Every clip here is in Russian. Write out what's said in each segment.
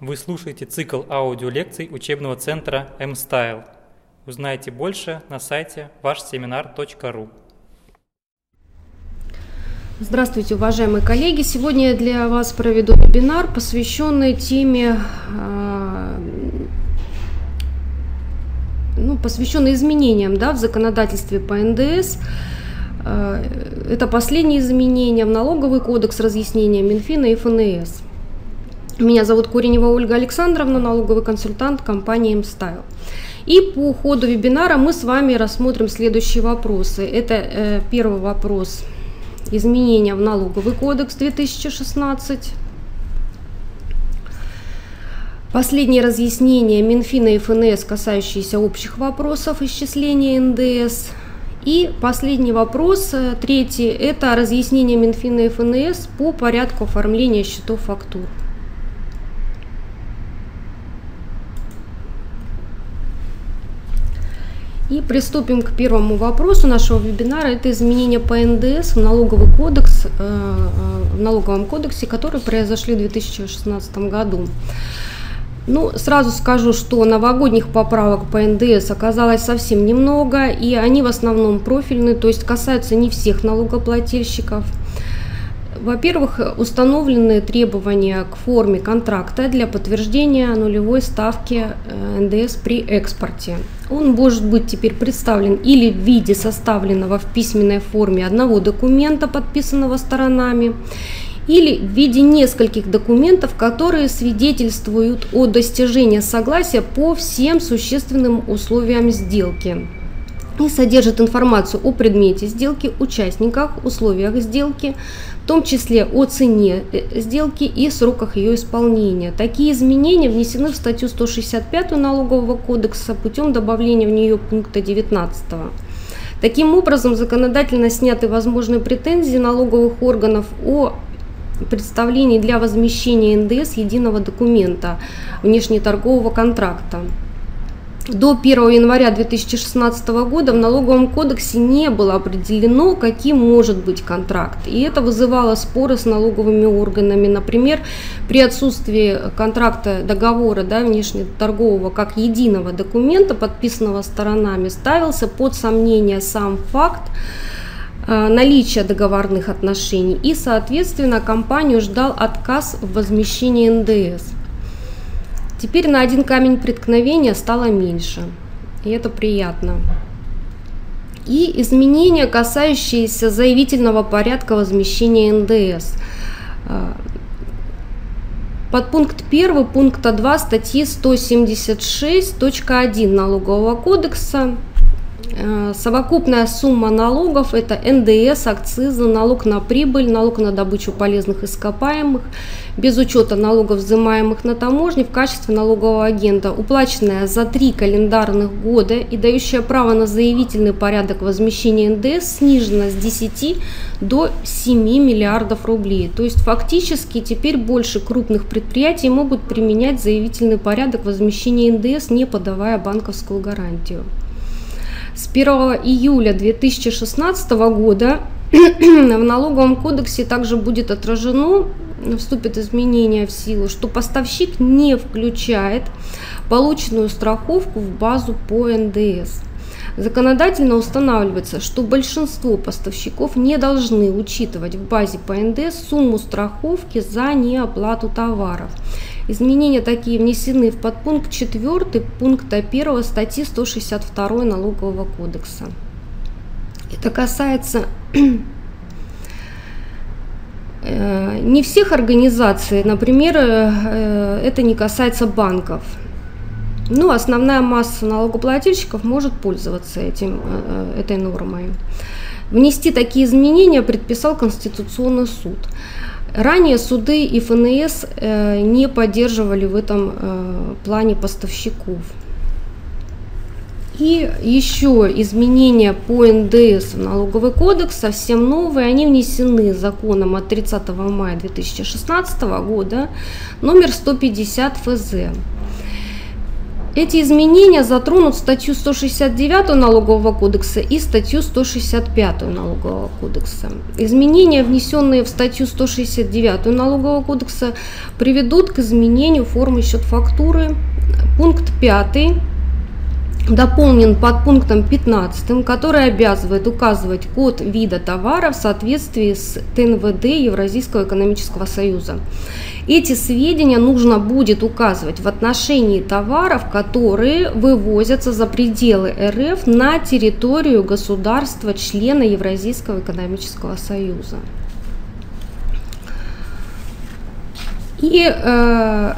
Вы слушаете цикл аудиолекций учебного центра M-Style. Узнайте больше на сайте вашсеминар.ру. Здравствуйте, уважаемые коллеги! Сегодня я для вас проведу вебинар, посвященный теме, а, ну, посвященный изменениям да, в законодательстве по НДС. А, это последние изменения в налоговый кодекс разъяснения Минфина и ФНС. Меня зовут Куренева Ольга Александровна, налоговый консультант компании MStyle. И по ходу вебинара мы с вами рассмотрим следующие вопросы. Это э, первый вопрос – изменения в налоговый кодекс 2016. Последнее разъяснение Минфина и ФНС, касающиеся общих вопросов исчисления НДС. И последний вопрос, э, третий, это разъяснение Минфина и ФНС по порядку оформления счетов фактур. И приступим к первому вопросу нашего вебинара. Это изменения по НДС в налоговый кодекс, э, э, в налоговом кодексе, которые произошли в 2016 году. Ну, сразу скажу, что новогодних поправок по НДС оказалось совсем немного, и они в основном профильные, то есть касаются не всех налогоплательщиков – во-первых, установлены требования к форме контракта для подтверждения нулевой ставки э, НДС при экспорте. Он может быть теперь представлен или в виде составленного в письменной форме одного документа, подписанного сторонами, или в виде нескольких документов, которые свидетельствуют о достижении согласия по всем существенным условиям сделки и содержит информацию о предмете сделки, участниках, условиях сделки, в том числе о цене э, сделки и сроках ее исполнения. Такие изменения внесены в статью 165 налогового кодекса путем добавления в нее пункта 19. Таким образом, законодательно сняты возможные претензии налоговых органов о представлении для возмещения НДС единого документа внешнеторгового контракта. До 1 января 2016 года в налоговом кодексе не было определено, каким может быть контракт. И это вызывало споры с налоговыми органами. Например, при отсутствии контракта договора да, внешнеторгового как единого документа, подписанного сторонами, ставился под сомнение сам факт э, наличия договорных отношений и, соответственно, компанию ждал отказ в возмещении НДС. Теперь на один камень преткновения стало меньше, и это приятно. И изменения, касающиеся заявительного порядка возмещения НДС. А, под пункт 1 пункта 2 статьи 176.1 Налогового кодекса совокупная сумма налогов – это НДС, акцизы, налог на прибыль, налог на добычу полезных ископаемых, без учета налогов, взимаемых на таможне в качестве налогового агента, уплаченная за три календарных года и дающая право на заявительный порядок возмещения НДС снижена с 10 до 7 миллиардов рублей. То есть фактически теперь больше крупных предприятий могут применять заявительный порядок возмещения НДС, не подавая банковскую гарантию. С 1 июля 2016 года в налоговом кодексе также будет отражено, вступит изменение в силу, что поставщик не включает полученную страховку в базу по НДС. Законодательно устанавливается, что большинство поставщиков не должны учитывать в базе по НДС сумму страховки за неоплату товаров. Изменения такие внесены в подпункт 4 пункта 1 статьи 162 Налогового кодекса. Это касается э, не всех организаций, например, э, это не касается банков. Ну, основная масса налогоплательщиков может пользоваться этим, э, этой нормой. Внести такие изменения предписал Конституционный суд. Ранее суды и ФНС э, не поддерживали в этом э, плане поставщиков. И еще изменения по НДС в налоговый кодекс совсем новые. Они внесены законом от 30 мая 2016 года, номер 150 ФЗ. Эти изменения затронут статью 169 налогового кодекса и статью 165 налогового кодекса. Изменения, внесенные в статью 169 налогового кодекса, приведут к изменению формы счет фактуры. Пункт 5 дополнен под пунктом 15, который обязывает указывать код вида товара в соответствии с ТНВД Евразийского экономического союза. Эти сведения нужно будет указывать в отношении товаров, которые вывозятся за пределы РФ на территорию государства члена Евразийского экономического союза. И э,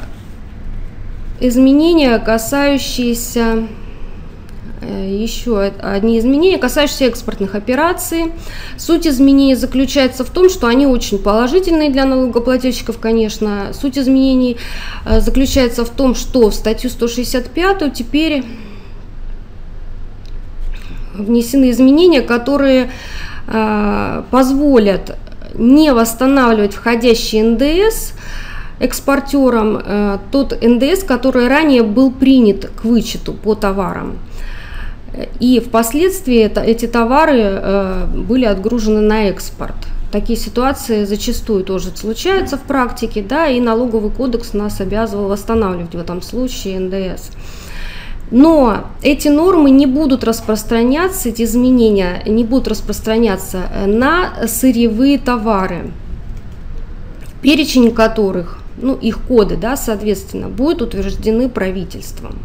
изменения, касающиеся еще одни изменения, касающиеся экспортных операций. Суть изменений заключается в том, что они очень положительные для налогоплательщиков, конечно. Суть изменений э, заключается в том, что в статью 165 теперь внесены изменения, которые э, позволят не восстанавливать входящий НДС экспортерам тот НДС, который ранее был принят к вычету по товарам. И впоследствии это, эти товары э, были отгружены на экспорт. Такие ситуации зачастую тоже случаются в практике, да, и налоговый кодекс нас обязывал восстанавливать в этом случае НДС. Но эти нормы не будут распространяться, эти изменения не будут распространяться на сырьевые товары, перечень которых, ну их коды, да, соответственно, будут утверждены правительством.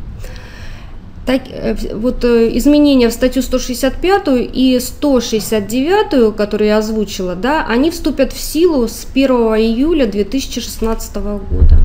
Так, э, вот э, изменения в статью 165 и 169, которые я озвучила, да, они вступят в силу с 1 июля 2016 года.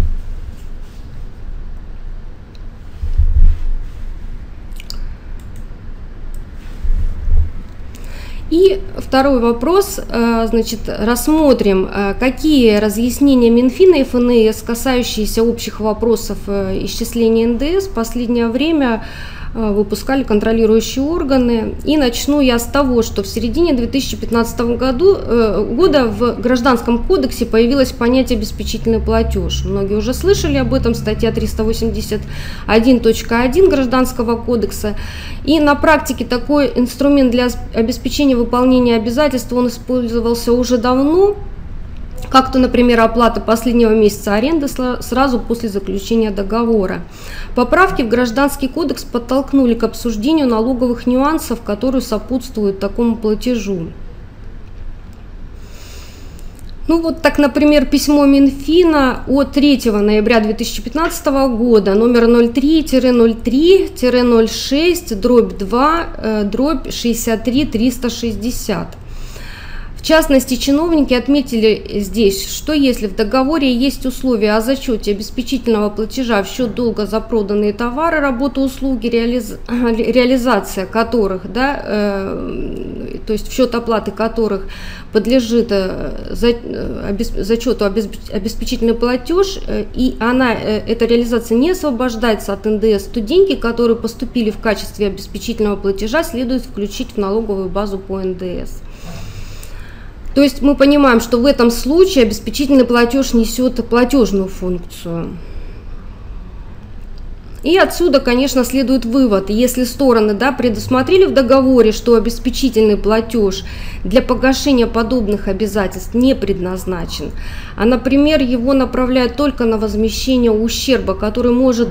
И второй вопрос, э, значит, рассмотрим, какие разъяснения Минфина и ФНС, касающиеся общих вопросов исчисления НДС, в последнее время Э, выпускали контролирующие органы. И начну я с того, что в середине 2015 году, э, года в Гражданском кодексе появилось понятие «обеспечительный платеж». Многие уже слышали об этом, статья 381.1 Гражданского кодекса. И на практике такой инструмент для обеспечения выполнения обязательств, он использовался уже давно, как-то, например, оплата последнего месяца аренды сразу после заключения договора. Поправки в Гражданский кодекс подтолкнули к обсуждению налоговых нюансов, которые сопутствуют такому платежу. Ну вот так, например, письмо Минфина от 3 ноября 2015 года, номер 03-03-06, дробь 2, э, дробь 63 360. В частности, чиновники отметили здесь, что если в договоре есть условия о зачете обеспечительного платежа в счет долга за проданные товары, работу, услуги, реализ... реализация которых, да, э, то есть в счет оплаты которых подлежит э, за, э, обесп... зачету обесп... обеспечительный платеж, э, и она, эта реализация не освобождается от НДС, то деньги, которые поступили в качестве обеспечительного платежа, следует включить в налоговую базу по НДС. То есть мы понимаем, что в этом случае обеспечительный платеж несет платежную функцию. И отсюда, конечно, следует вывод, если стороны да, предусмотрели в договоре, что обеспечительный платеж для погашения подобных обязательств не предназначен, а, например, его направляют только на возмещение ущерба, который может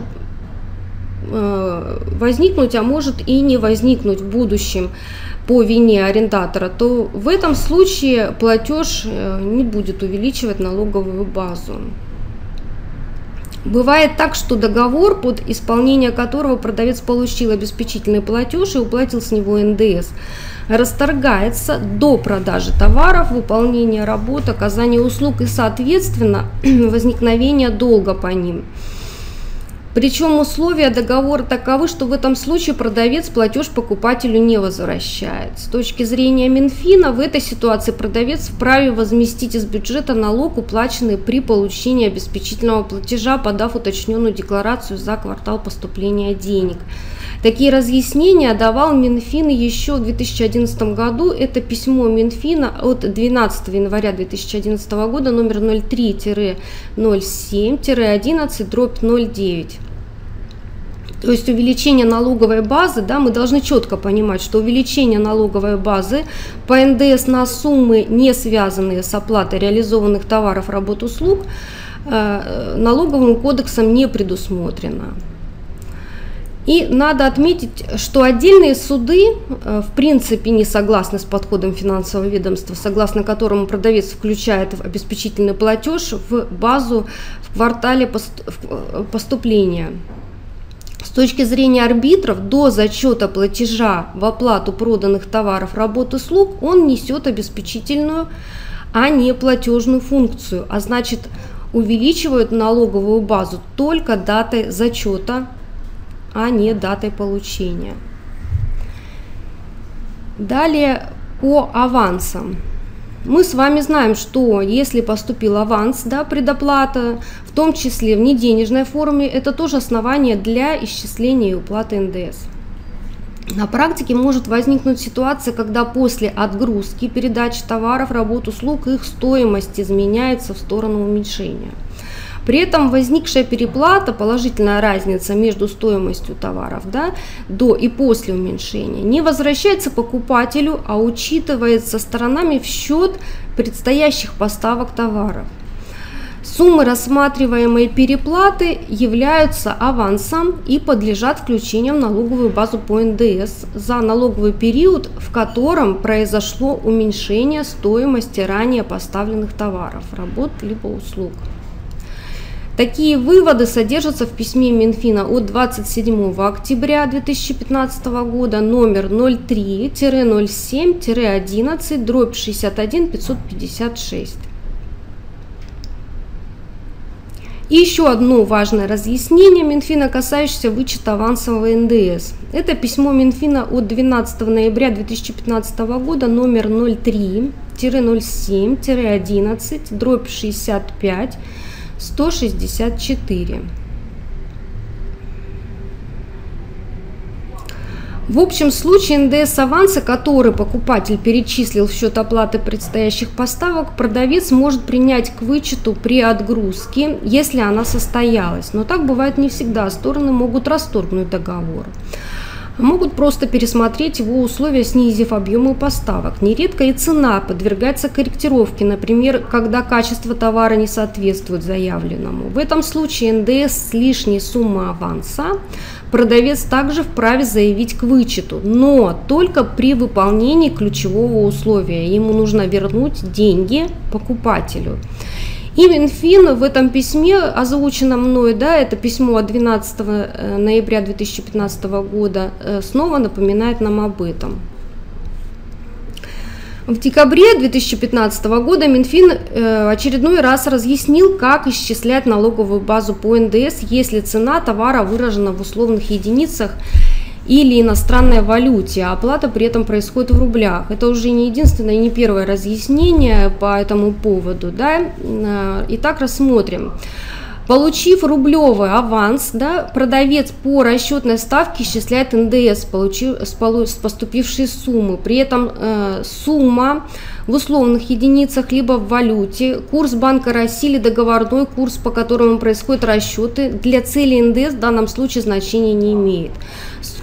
э, возникнуть, а может и не возникнуть в будущем по вине арендатора, то в этом случае платеж э, не будет увеличивать налоговую базу. Бывает так, что договор, под исполнение которого продавец получил обеспечительный платеж и уплатил с него НДС, расторгается до продажи товаров, выполнения работ, оказания услуг и, соответственно, возникновения долга по ним. Причем условия договора таковы, что в этом случае продавец платеж покупателю не возвращает. С точки зрения Минфина, в этой ситуации продавец вправе возместить из бюджета налог, уплаченный при получении обеспечительного платежа, подав уточненную декларацию за квартал поступления денег. Такие разъяснения давал Минфин еще в 2011 году. Это письмо Минфина от 12 января 2011 года номер 03-07-11 дробь 09. То есть увеличение налоговой базы, да, мы должны четко понимать, что увеличение налоговой базы по НДС на суммы, не связанные с оплатой реализованных товаров, работ, услуг, э, налоговым кодексом не предусмотрено. И надо отметить, что отдельные суды э, в принципе не согласны с подходом финансового ведомства, согласно которому продавец включает обеспечительный платеж в базу в квартале э, поступления. С точки зрения арбитров, до зачета платежа в оплату проданных товаров, работ и услуг он несет обеспечительную, а не платежную функцию, а значит увеличивают налоговую базу только датой зачета а не датой получения. Далее по авансам. Мы с вами знаем, что если поступил аванс, да, предоплата, в том числе в неденежной форме, это тоже основание для исчисления и уплаты НДС. На практике может возникнуть ситуация, когда после отгрузки, передачи товаров, работ, услуг их стоимость изменяется в сторону уменьшения – при этом возникшая переплата, положительная разница между стоимостью товаров да, до и после уменьшения, не возвращается покупателю, а учитывается сторонами в счет предстоящих поставок товаров. Суммы рассматриваемой переплаты являются авансом и подлежат включению в налоговую базу по НДС за налоговый период, в котором произошло уменьшение стоимости ранее поставленных товаров, работ либо услуг. Такие выводы содержатся в письме Минфина от 27 октября 2015 года номер 03-07-11 дробь 61 556. И еще одно важное разъяснение Минфина, касающееся вычета авансового НДС. Это письмо Минфина от 12 ноября 2015 года номер 03-07-11 дробь 65 164. В общем случае НДС аванса, который покупатель перечислил в счет оплаты предстоящих поставок, продавец может принять к вычету при отгрузке, если она состоялась. Но так бывает не всегда, стороны могут расторгнуть договор могут просто пересмотреть его условия, снизив объемы поставок. Нередко и цена подвергается корректировке, например, когда качество товара не соответствует заявленному. В этом случае НДС с лишней суммы аванса продавец также вправе заявить к вычету, но только при выполнении ключевого условия. Ему нужно вернуть деньги покупателю. И Минфин в этом письме, озвученном мной, да, это письмо от 12 э, ноября 2015 года, э, снова напоминает нам об этом. В декабре 2015 года Минфин э, очередной раз разъяснил, как исчислять налоговую базу по НДС, если цена товара выражена в условных единицах или иностранной валюте, а оплата при этом происходит в рублях. Это уже не единственное не первое разъяснение по этому поводу. Да? Э, итак, рассмотрим. Получив рублевый аванс, да, продавец по расчетной ставке исчисляет НДС получив, с, с поступившей суммы. При этом э, сумма в условных единицах либо в валюте, курс Банка России или договорной курс, по которому происходят расчеты, для цели НДС в данном случае значения не имеет.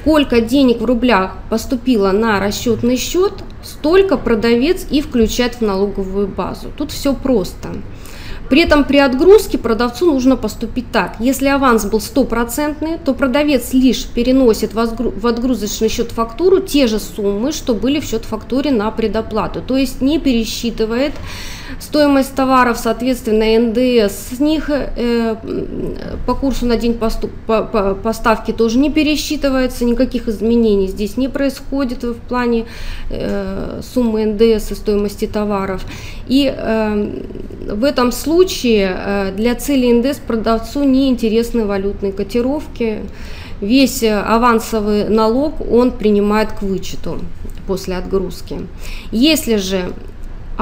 Сколько денег в рублях поступило на расчетный счет, столько продавец и включает в налоговую базу. Тут все просто. При этом при отгрузке продавцу нужно поступить так. Если аванс был стопроцентный, то продавец лишь переносит в отгрузочный счет фактуру те же суммы, что были в счет фактуре на предоплату. То есть не пересчитывает Стоимость товаров, соответственно, НДС с них э, по курсу на день поступ, по, по, поставки тоже не пересчитывается, никаких изменений здесь не происходит в плане э, суммы НДС и стоимости товаров. И э, в этом случае э, для цели НДС продавцу не интересны валютные котировки. Весь авансовый налог он принимает к вычету после отгрузки. Если же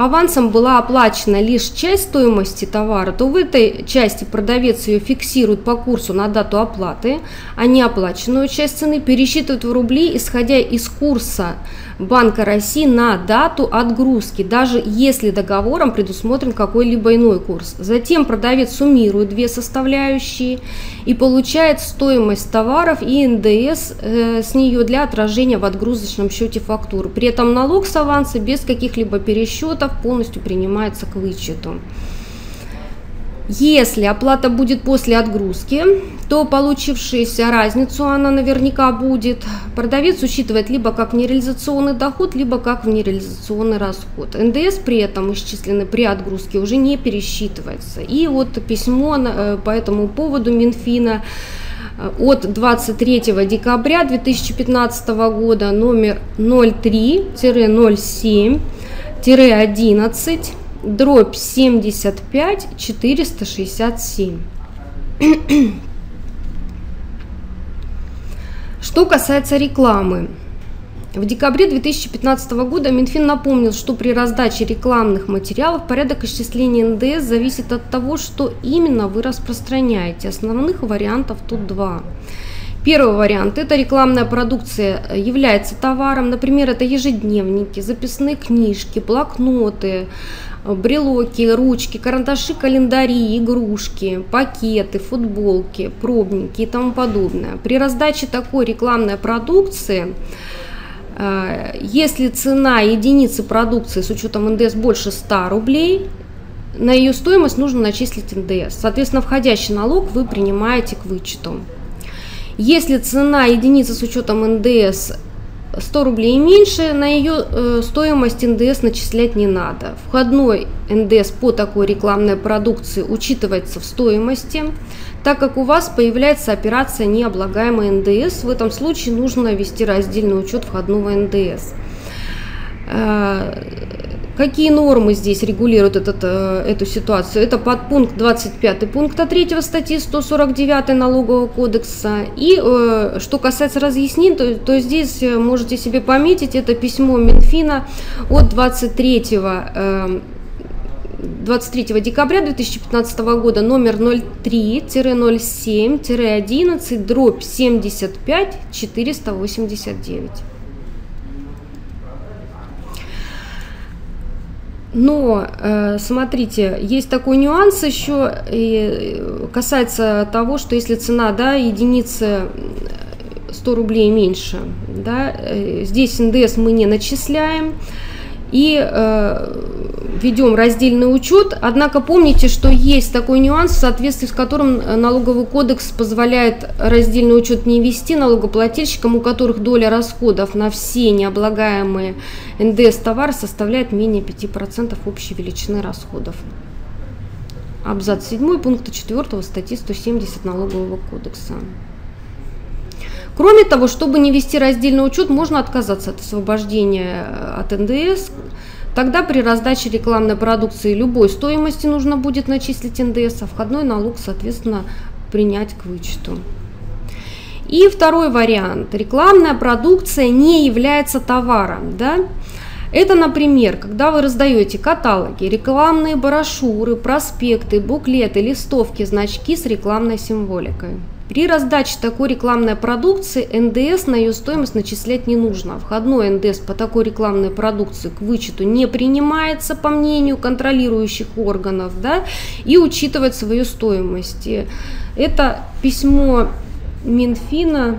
авансом была оплачена лишь часть стоимости товара, то в этой части продавец ее фиксирует по курсу на дату оплаты, а неоплаченную часть цены пересчитывает в рубли, исходя из курса Банка России на дату отгрузки, даже если договором предусмотрен какой-либо иной курс. Затем продавец суммирует две составляющие и получает стоимость товаров и НДС э, с нее для отражения в отгрузочном счете фактуры. При этом налог с аванса без каких-либо пересчетов полностью принимается к вычету. Если оплата будет после отгрузки, то получившуюся разницу она наверняка будет. Продавец учитывает либо как нереализационный доход, либо как нереализационный расход. НДС при этом исчисленный при отгрузке уже не пересчитывается. И вот письмо э, по этому поводу Минфина э, от 23 декабря 2015 года номер 03-07-11 дробь 75 467. Что касается рекламы. В декабре 2015 года Минфин напомнил, что при раздаче рекламных материалов порядок исчисления НДС зависит от того, что именно вы распространяете. Основных вариантов тут два. Первый вариант – это рекламная продукция является товаром, например, это ежедневники, записные книжки, блокноты, брелоки, ручки, карандаши, календари, игрушки, пакеты, футболки, пробники и тому подобное. При раздаче такой рекламной продукции э, если цена единицы продукции с учетом НДС больше 100 рублей, на ее стоимость нужно начислить НДС. Соответственно, входящий налог вы принимаете к вычету. Если цена единицы с учетом НДС 100 рублей и меньше, на ее э, стоимость НДС начислять не надо. Входной НДС по такой рекламной продукции учитывается в стоимости, так как у вас появляется операция необлагаемый НДС. В этом случае нужно ввести раздельный учет входного НДС. Э, Какие нормы здесь регулируют этот, э, эту ситуацию? Это подпункт 25 пункта 3 статьи 149 налогового кодекса. И э, что касается разъяснений, то, то здесь э, можете себе пометить, это письмо Минфина от 23 23 декабря 2015 года номер 03-07-11 дробь 75 489. Но, э, смотрите, есть такой нюанс еще, и э, касается того, что если цена, да, единицы 100 рублей меньше, да, э, здесь НДС мы не начисляем, и э, ведем раздельный учет. Однако помните, что есть такой нюанс, в соответствии с которым налоговый кодекс позволяет раздельный учет не вести налогоплательщикам, у которых доля расходов на все необлагаемые НДС товары составляет менее 5% общей величины расходов. Абзац 7 пункта 4 статьи 170 Налогового кодекса. Кроме того, чтобы не вести раздельный учет, можно отказаться от освобождения э, от НДС. Тогда при раздаче рекламной продукции любой стоимости нужно будет начислить НДС, а входной налог, соответственно, принять к вычету. И второй вариант. Рекламная продукция не является товаром. Да? Это, например, когда вы раздаете каталоги, рекламные брошюры, проспекты, буклеты, листовки, значки с рекламной символикой. При раздаче такой рекламной продукции НДС на ее стоимость начислять не нужно. Входной НДС по такой рекламной продукции к вычету не принимается по мнению контролирующих органов да, и учитывает свою стоимость. Это письмо Минфина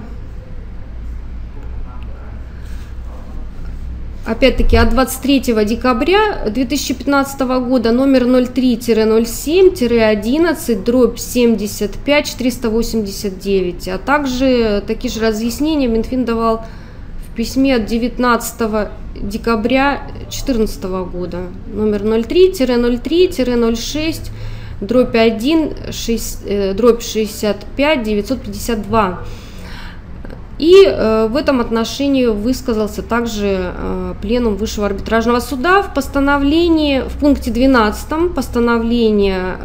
опять-таки от 23 декабря 2015 года номер 03-07-11 дробь 75 489, а также такие же разъяснения Минфин давал в письме от 19 декабря 2014 года. Номер 03-03-06 дробь 1 6, э, дробь 65 952 и э, в этом отношении высказался также э, пленум Высшего арбитражного суда в постановлении, в пункте 12 постановления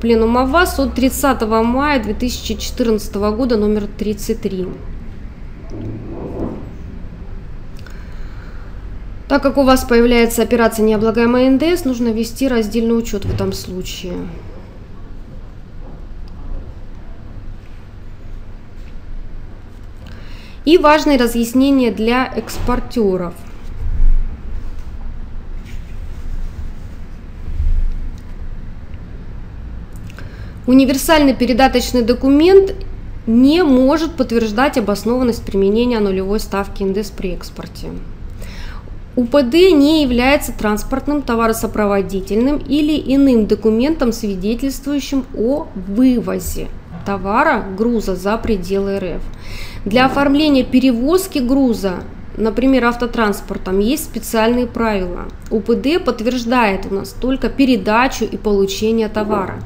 пленума ВАС от 30 мая 2014 года номер 33. Так как у вас появляется операция необлагаемая НДС, нужно ввести раздельный учет в этом случае. И важные разъяснения для экспортеров. Универсальный передаточный документ не может подтверждать обоснованность применения нулевой ставки НДС при экспорте. УПД не является транспортным, товаросопроводительным или иным документом, свидетельствующим о вывозе товара, груза за пределы РФ. Для оформления перевозки груза, например, автотранспортом, есть специальные правила. УПД подтверждает у нас только передачу и получение товара.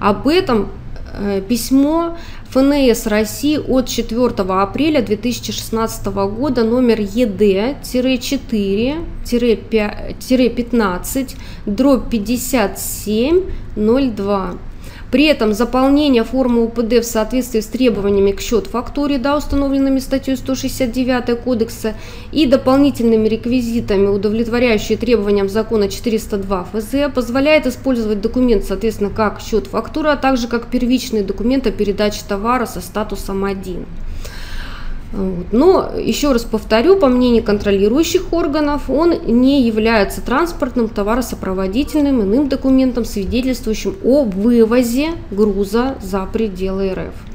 Об этом э, письмо ФНС России от 4 апреля 2016 года номер ЕД-4-15 дробь 5702 при этом заполнение формы УПД в соответствии с требованиями к счет-фактуре, да, установленными статьей 169 Кодекса, и дополнительными реквизитами, удовлетворяющие требованиям закона 402 ФЗ, позволяет использовать документ, соответственно, как счет-фактура, а также как первичный документ о передаче товара со статусом 1. Но, еще раз повторю, по мнению контролирующих органов, он не является транспортным, товаросопроводительным, иным документом, свидетельствующим о вывозе груза за пределы РФ.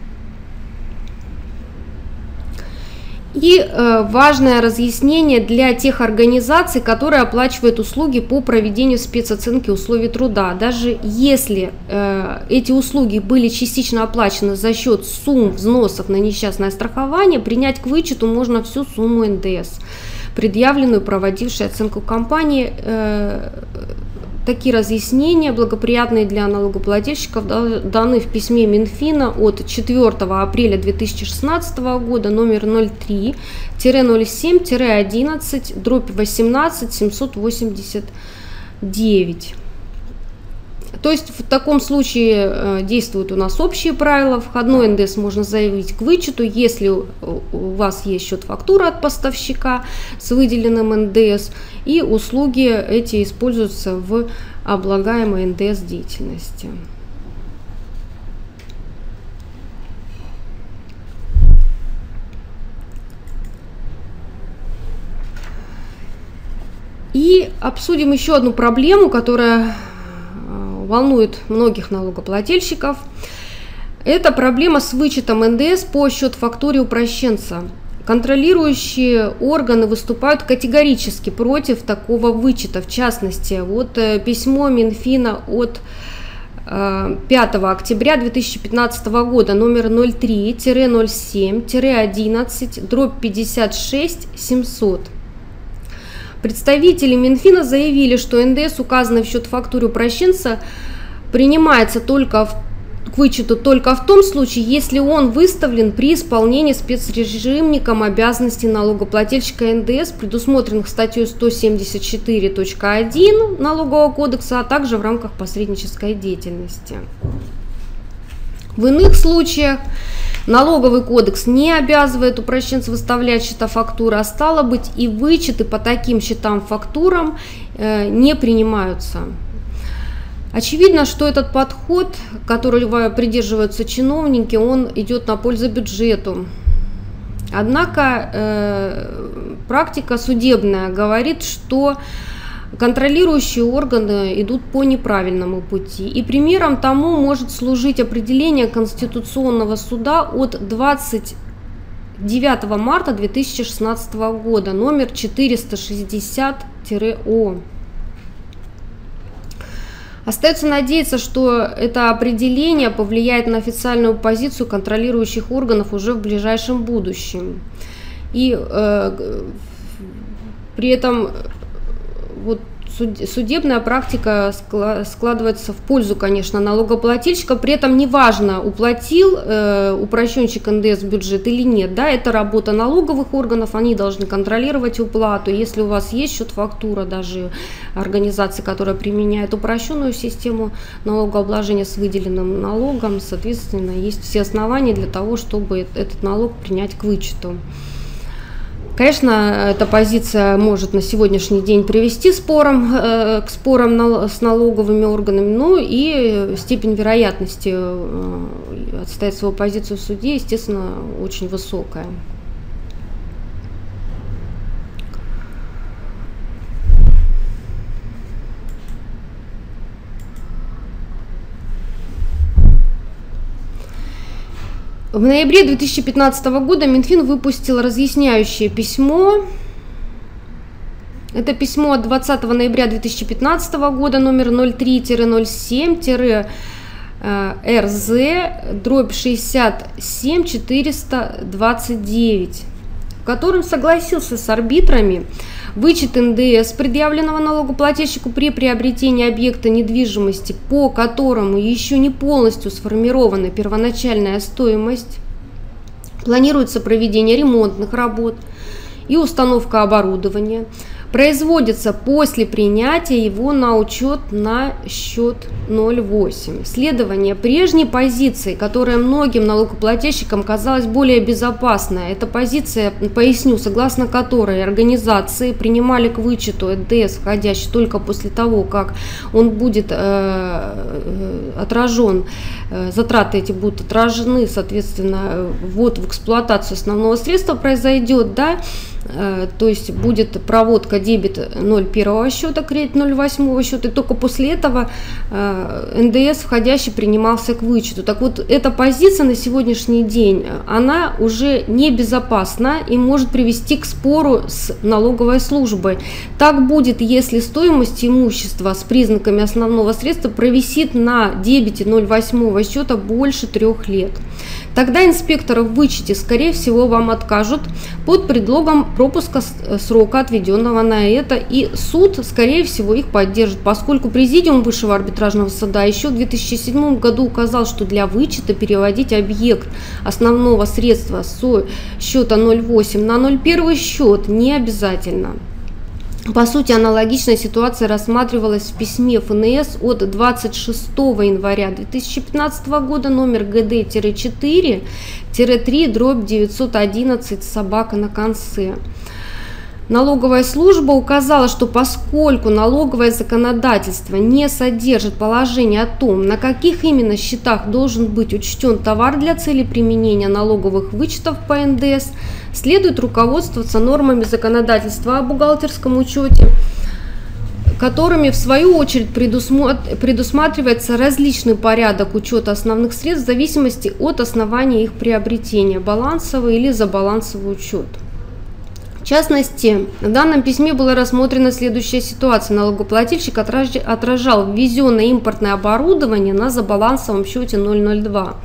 И э, важное разъяснение для тех организаций, которые оплачивают услуги по проведению спецоценки условий труда. Даже если э, эти услуги были частично оплачены за счет сумм взносов на несчастное страхование, принять к вычету можно всю сумму НДС, предъявленную проводившей оценку компании. Э, Такие разъяснения, благоприятные для налогоплательщиков, даны в письме Минфина от 4 апреля 2016 года номер 03-07-11 дробь 18 789. То есть в таком случае э, действуют у нас общие правила. Входной НДС можно заявить к вычету, если у вас есть счет фактура от поставщика с выделенным НДС, и услуги эти используются в облагаемой НДС деятельности. И обсудим еще одну проблему, которая волнует многих налогоплательщиков. Это проблема с вычетом НДС по счет-фактуре упрощенца. Контролирующие органы выступают категорически против такого вычета. В частности, вот э, письмо Минфина от 5 э, октября 2015 года номер 03-07-11 дробь 56 700 Представители Минфина заявили, что НДС, указанный в счет-фактуре упрощенца, принимается только в к вычету только в том случае, если он выставлен при исполнении спецрежимником обязанностей налогоплательщика НДС, предусмотренных статьей 174.1 Налогового кодекса, а также в рамках посреднической деятельности. В иных случаях Налоговый кодекс не обязывает упрощенцев выставлять счета фактуры, а стало быть и вычеты по таким счетам фактурам э, не принимаются. Очевидно, что этот подход, которого придерживаются чиновники, он идет на пользу бюджету. Однако э, практика судебная говорит, что контролирующие органы идут по неправильному пути. И примером тому может служить определение Конституционного суда от 29 марта 2016 года, номер 460-О. Остается надеяться, что это определение повлияет на официальную позицию контролирующих органов уже в ближайшем будущем. И э, при этом вот судебная практика складывается в пользу, конечно, налогоплательщика. При этом неважно, уплатил э, упрощенщик НДС в бюджет или нет. Да, это работа налоговых органов, они должны контролировать уплату. Если у вас есть счет-фактура, даже организации, которая применяет упрощенную систему налогообложения с выделенным налогом, соответственно, есть все основания для того, чтобы этот налог принять к вычету. Конечно, эта позиция может на сегодняшний день привести спором, э, к спорам с налоговыми органами, ну и степень вероятности э, отстоять свою позицию в суде, естественно, очень высокая. В ноябре 2015 года Минфин выпустил разъясняющее письмо. Это письмо от 20 ноября 2015 года, номер 03-07- РЗ, дробь 67 429, в котором согласился с арбитрами вычет НДС предъявленного налогоплательщику при приобретении объекта недвижимости, по которому еще не полностью сформирована первоначальная стоимость, планируется проведение ремонтных работ и установка оборудования – производится после принятия его на учет на счет 0,8. Следование прежней позиции, которая многим налогоплательщикам казалась более безопасной, эта позиция, поясню, согласно которой организации принимали к вычету НДС, входящий только после того, как он будет э, э отражен, э, затраты эти будут отражены, соответственно, ввод в эксплуатацию основного средства произойдет, да, Э, то есть будет проводка дебет 0,1 счета, кредит 0,8 счета, и только после этого э, НДС входящий принимался к вычету. Так вот, эта позиция на сегодняшний день, она уже небезопасна и может привести к спору с налоговой службой. Так будет, если стоимость имущества с признаками основного средства провисит на дебете 0,8 счета больше трех лет. Тогда инспекторы в вычете, скорее всего, вам откажут под предлогом пропуска э, срока, отведенного на это, и суд, скорее всего, их поддержит, поскольку Президиум Высшего арбитражного суда еще в 2007 году указал, что для вычета переводить объект основного средства с счета 0,8 на 0,1 счет не обязательно. По сути, аналогичная ситуация рассматривалась в письме ФНС от 26 января 2015 года номер ГД-4-3 дробь 911 собака на конце. Налоговая служба указала, что поскольку налоговое законодательство не содержит положения о том, на каких именно счетах должен быть учтен товар для цели применения налоговых вычетов по НДС, следует руководствоваться нормами законодательства о бухгалтерском учете, которыми в свою очередь предусматривается различный порядок учета основных средств в зависимости от основания их приобретения, балансовый или забалансовый учет. В частности, в данном письме была рассмотрена следующая ситуация. Налогоплательщик отражал ввезенное импортное оборудование на забалансовом счете 002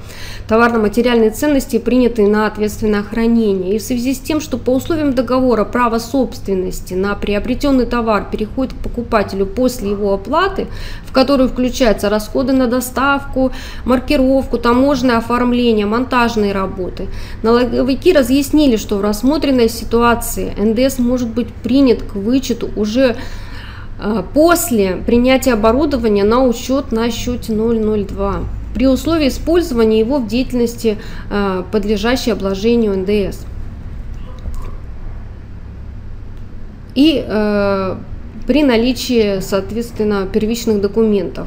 товарно-материальные ценности, принятые на ответственное хранение. И в связи с тем, что по условиям договора право собственности на приобретенный товар переходит к покупателю после его оплаты, в которую включаются расходы на доставку, маркировку, таможенное оформление, монтажные работы, налоговики разъяснили, что в рассмотренной ситуации НДС может быть принят к вычету уже э, после принятия оборудования на учет на счете 002 при условии использования его в деятельности, э, подлежащей обложению НДС. И э, при наличии, соответственно, первичных документов.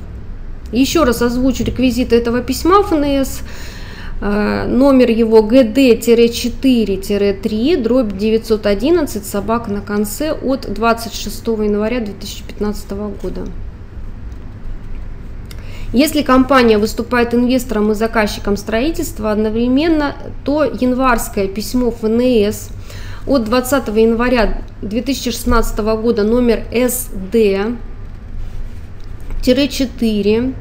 Еще раз озвучу реквизиты этого письма ФНС. Э, номер его ГД-4-3, дробь 911, собак на конце от 26 января 2015 года. Если компания выступает инвестором и заказчиком строительства одновременно, то январское письмо ФНС от 20 января 2016 года номер СД 4-3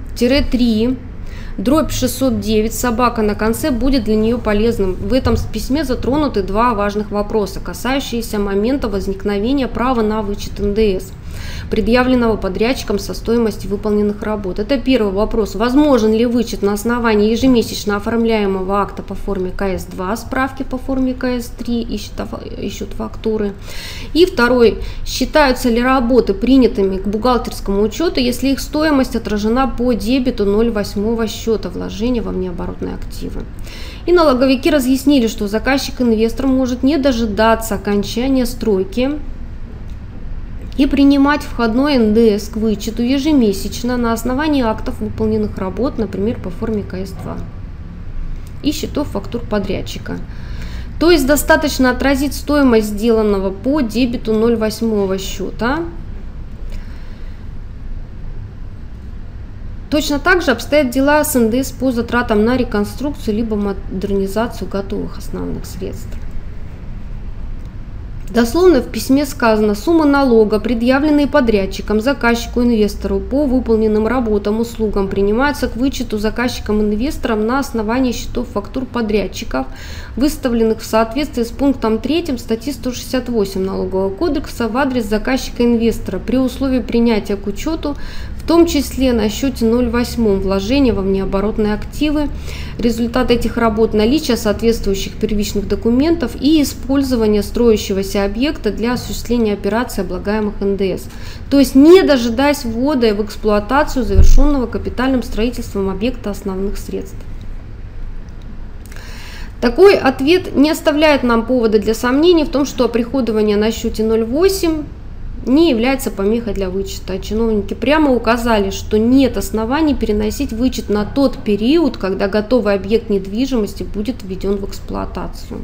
дробь 609 собака на конце будет для нее полезным. В этом письме затронуты два важных вопроса, касающиеся момента возникновения права на вычет НДС – предъявленного подрядчиком со стоимости выполненных работ. Это первый вопрос. Возможен ли вычет на основании ежемесячно оформляемого акта по форме КС-2, справки по форме КС-3 ищут, ищут фактуры? И второй. Считаются ли работы принятыми к бухгалтерскому учету, если их стоимость отражена по дебету 0,8 счета вложения во внеоборотные активы? И налоговики разъяснили, что заказчик-инвестор может не дожидаться окончания стройки и принимать входной НДС к вычету ежемесячно на основании актов выполненных работ, например, по форме КС-2 и счетов фактур подрядчика. То есть достаточно отразить стоимость сделанного по дебету 0,8 счета. Точно так же обстоят дела с НДС по затратам на реконструкцию либо модернизацию готовых основных средств. Дословно в письме сказано, сумма налога, предъявленные подрядчиком, заказчику, инвестору по выполненным работам, услугам, принимаются к вычету заказчиком-инвестором на основании счетов фактур подрядчиков, выставленных в соответствии с пунктом 3 статьи 168 Налогового кодекса в адрес заказчика-инвестора при условии принятия к учету в том числе на счете 0,8 вложения во внеоборотные активы, результат этих работ наличие соответствующих первичных документов и использование строящегося объекта для осуществления операций облагаемых НДС. То есть не дожидаясь ввода в эксплуатацию завершенного капитальным строительством объекта основных средств. Такой ответ не оставляет нам повода для сомнений в том, что оприходование на счете 0,8 не является помехой для вычета. Чиновники прямо указали, что нет оснований переносить вычет на тот период, когда готовый объект недвижимости будет введен в эксплуатацию.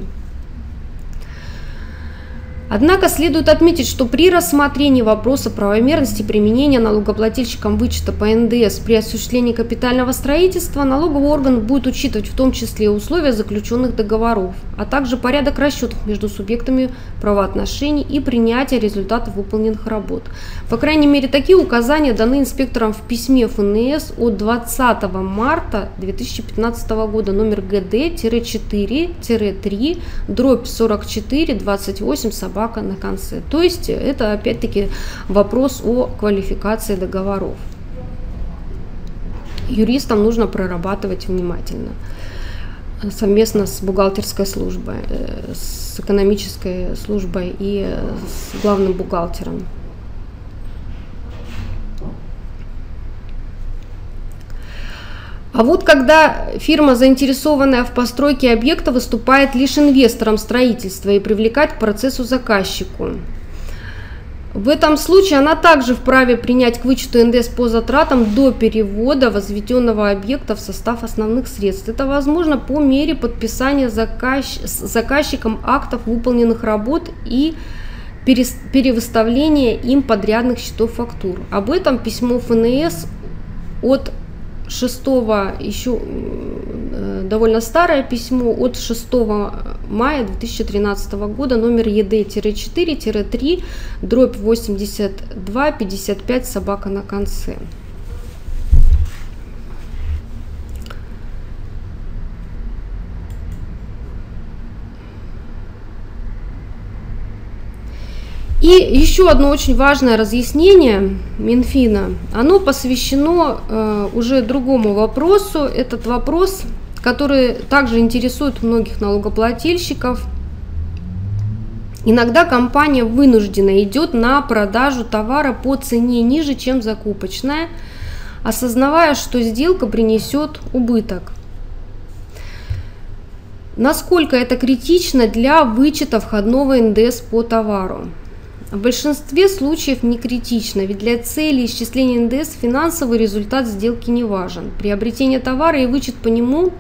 Однако следует отметить, что при рассмотрении вопроса правомерности применения налогоплательщикам вычета по НДС при осуществлении капитального строительства налоговый орган будет учитывать в том числе условия заключенных договоров, а также порядок расчетов между субъектами правоотношений и принятия результатов выполненных работ. По крайней мере, такие указания даны инспекторам в письме ФНС от 20 марта 2015 года номер ГД-4-3 дробь 44 28 собак собака на конце. То есть это опять-таки вопрос о квалификации договоров. Юристам нужно прорабатывать внимательно совместно с бухгалтерской службой, э, с экономической службой и с главным бухгалтером. А вот когда фирма, заинтересованная в постройке объекта, выступает лишь инвестором строительства и привлекает к процессу заказчику. В этом случае она также вправе принять к вычету НДС по затратам до перевода возведенного объекта в состав основных средств. Это возможно по мере подписания заказ... заказчиком актов выполненных работ и перевыставления им подрядных счетов фактур. Об этом письмо ФНС от 6 еще э, довольно старое письмо от 6 мая 2013 года, номер ЕД-4-3, дробь 82 55 собака на конце. И еще одно очень важное разъяснение Минфина, оно посвящено э, уже другому вопросу. Этот вопрос, который также интересует многих налогоплательщиков. Иногда компания вынуждена идет на продажу товара по цене ниже, чем закупочная, осознавая, что сделка принесет убыток. Насколько это критично для вычета входного НДС по товару? В большинстве случаев не критично, ведь для цели исчисления НДС финансовый результат сделки не важен. Приобретение товара и вычет по нему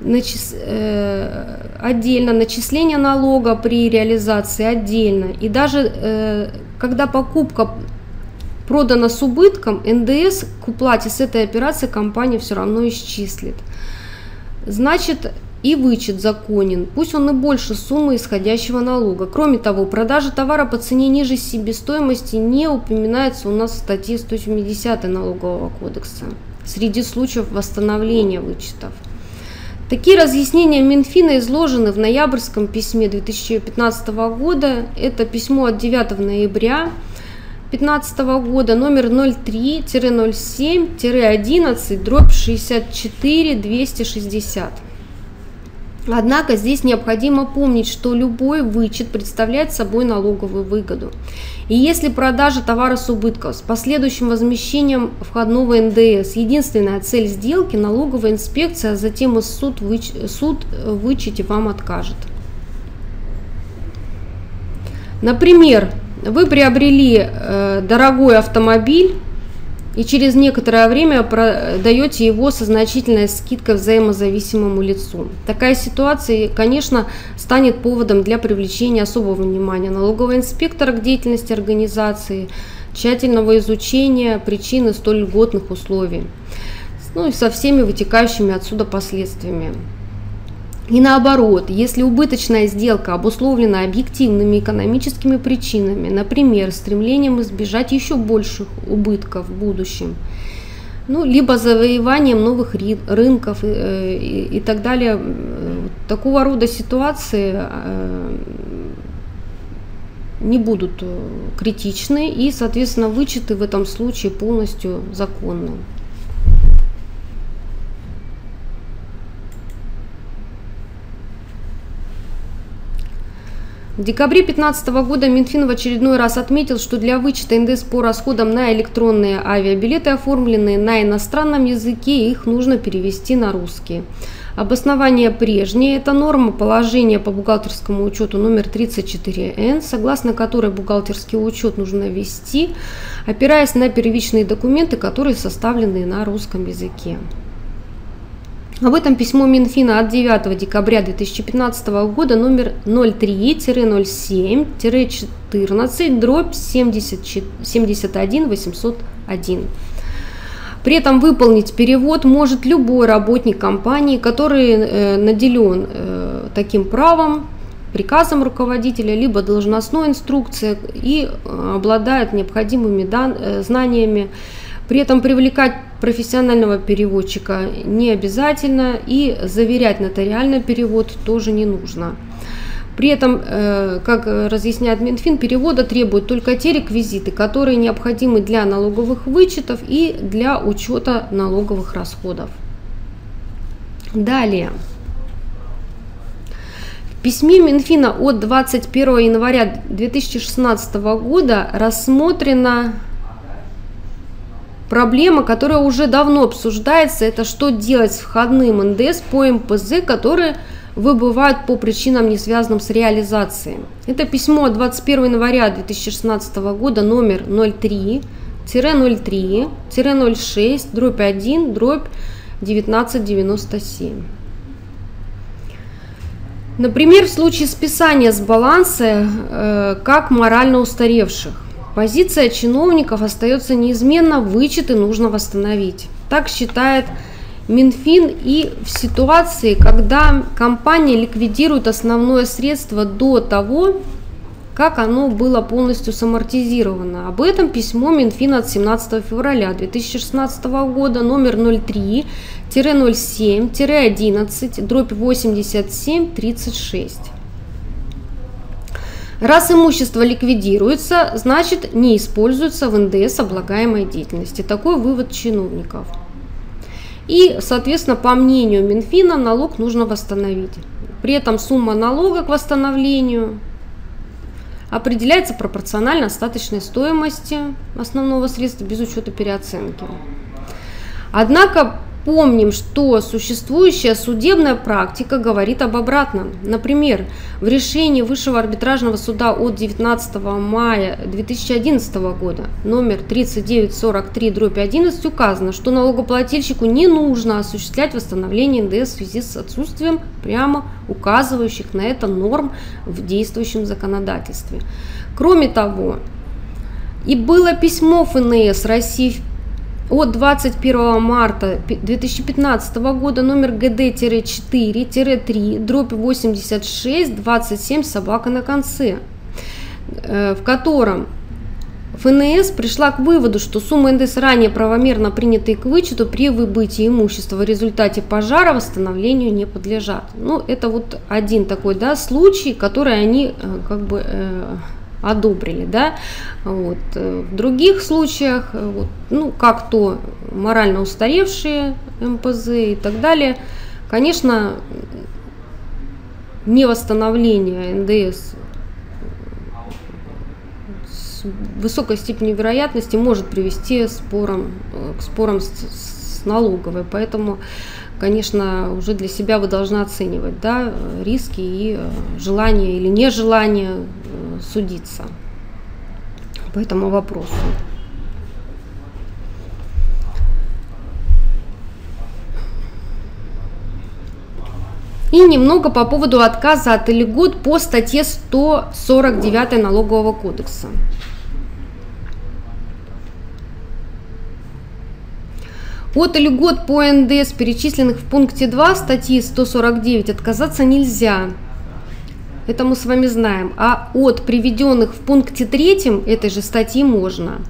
начис... э, отдельно, начисление налога при реализации отдельно. И даже э, когда покупка продана с убытком, НДС к уплате с этой операции компания все равно исчислит. Значит, и вычет законен, пусть он и больше суммы исходящего налога. Кроме того, продажа товара по цене ниже себестоимости не упоминается у нас в статье 170 Налогового кодекса среди случаев восстановления вычетов. Такие разъяснения Минфина изложены в ноябрьском письме 2015 года. Это письмо от 9 ноября 2015 года номер 03-07-11 дробь 64 260. Однако здесь необходимо помнить, что любой вычет представляет собой налоговую выгоду. И если продажа товара с убытком с последующим возмещением входного НДС единственная цель сделки, налоговая инспекция, а затем и суд, выч, суд вычете вам откажет. Например, вы приобрели э, дорогой автомобиль и через некоторое время продаете его со значительной скидкой взаимозависимому лицу. Такая ситуация, конечно, станет поводом для привлечения особого внимания налогового инспектора к деятельности организации, тщательного изучения причины столь льготных условий, ну и со всеми вытекающими отсюда последствиями. И наоборот, если убыточная сделка обусловлена объективными экономическими причинами, например, стремлением избежать еще больших убытков в будущем, ну, либо завоеванием новых рынков э, и, и так далее, такого рода ситуации э, не будут э, критичны и, соответственно, вычеты в этом случае полностью законны. В декабре 2015 года Минфин в очередной раз отметил, что для вычета НДС по расходам на электронные авиабилеты, оформленные на иностранном языке, их нужно перевести на русский. Обоснование прежнее – это норма положения по бухгалтерскому учету номер 34Н, согласно которой бухгалтерский учет нужно вести, опираясь на первичные документы, которые составлены на русском языке. Об этом письмо Минфина от 9 декабря 2015 года номер 03-07-14 дробь 71 801. При этом выполнить перевод может любой работник компании, который э, наделен э, таким правом, приказом руководителя, либо должностной инструкцией и э, обладает необходимыми дан, э, знаниями при этом привлекать профессионального переводчика не обязательно и заверять нотариальный перевод тоже не нужно. При этом, э, как разъясняет Минфин, перевода требуют только те реквизиты, которые необходимы для налоговых вычетов и для учета налоговых расходов. Далее. В письме Минфина от 21 января 2016 года рассмотрено Проблема, которая уже давно обсуждается, это что делать с входным НДС по МПЗ, которые выбывают по причинам, не связанным с реализацией. Это письмо 21 января 2016 года номер 03-03-06 дробь 1 дробь 1997. Например, в случае списания с баланса э, как морально устаревших. Позиция чиновников остается неизменно, вычеты нужно восстановить. Так считает Минфин и в ситуации, когда компания ликвидирует основное средство до того, как оно было полностью самортизировано. Об этом письмо Минфина от 17 февраля 2016 года номер 03-07-11 дробь 87 36. Раз имущество ликвидируется, значит не используется в НДС облагаемой деятельности. Такой вывод чиновников. И, соответственно, по мнению Минфина, налог нужно восстановить. При этом сумма налога к восстановлению определяется пропорционально остаточной стоимости основного средства без учета переоценки. Однако Помним, что существующая судебная практика говорит об обратном. Например, в решении Высшего арбитражного суда от 19 мая 2011 года номер 3943-11 указано, что налогоплательщику не нужно осуществлять восстановление НДС в связи с отсутствием прямо указывающих на это норм в действующем законодательстве. Кроме того, и было письмо ФНС России от 21 марта 2015 года номер ГД-4-3 дробь 86 27 собака на конце, э, в котором ФНС пришла к выводу, что суммы НДС ранее правомерно принятые к вычету при выбытии имущества в результате пожара восстановлению не подлежат. Ну, это вот один такой да, случай, который они э, как бы э, одобрили, да, вот. В других случаях, вот, ну, как то морально устаревшие МПЗ и так далее, конечно, не восстановление НДС с высокой степенью вероятности может привести спором, к спорам с, с налоговой. Поэтому конечно, уже для себя вы должны оценивать да, риски и э, желание или нежелание э, судиться по этому вопросу. И немного по поводу отказа от льгот по статье 149 Налогового кодекса. От льгот по НДС, перечисленных в пункте 2 статьи 149, отказаться нельзя. Это мы с вами знаем. А от приведенных в пункте 3 этой же статьи можно.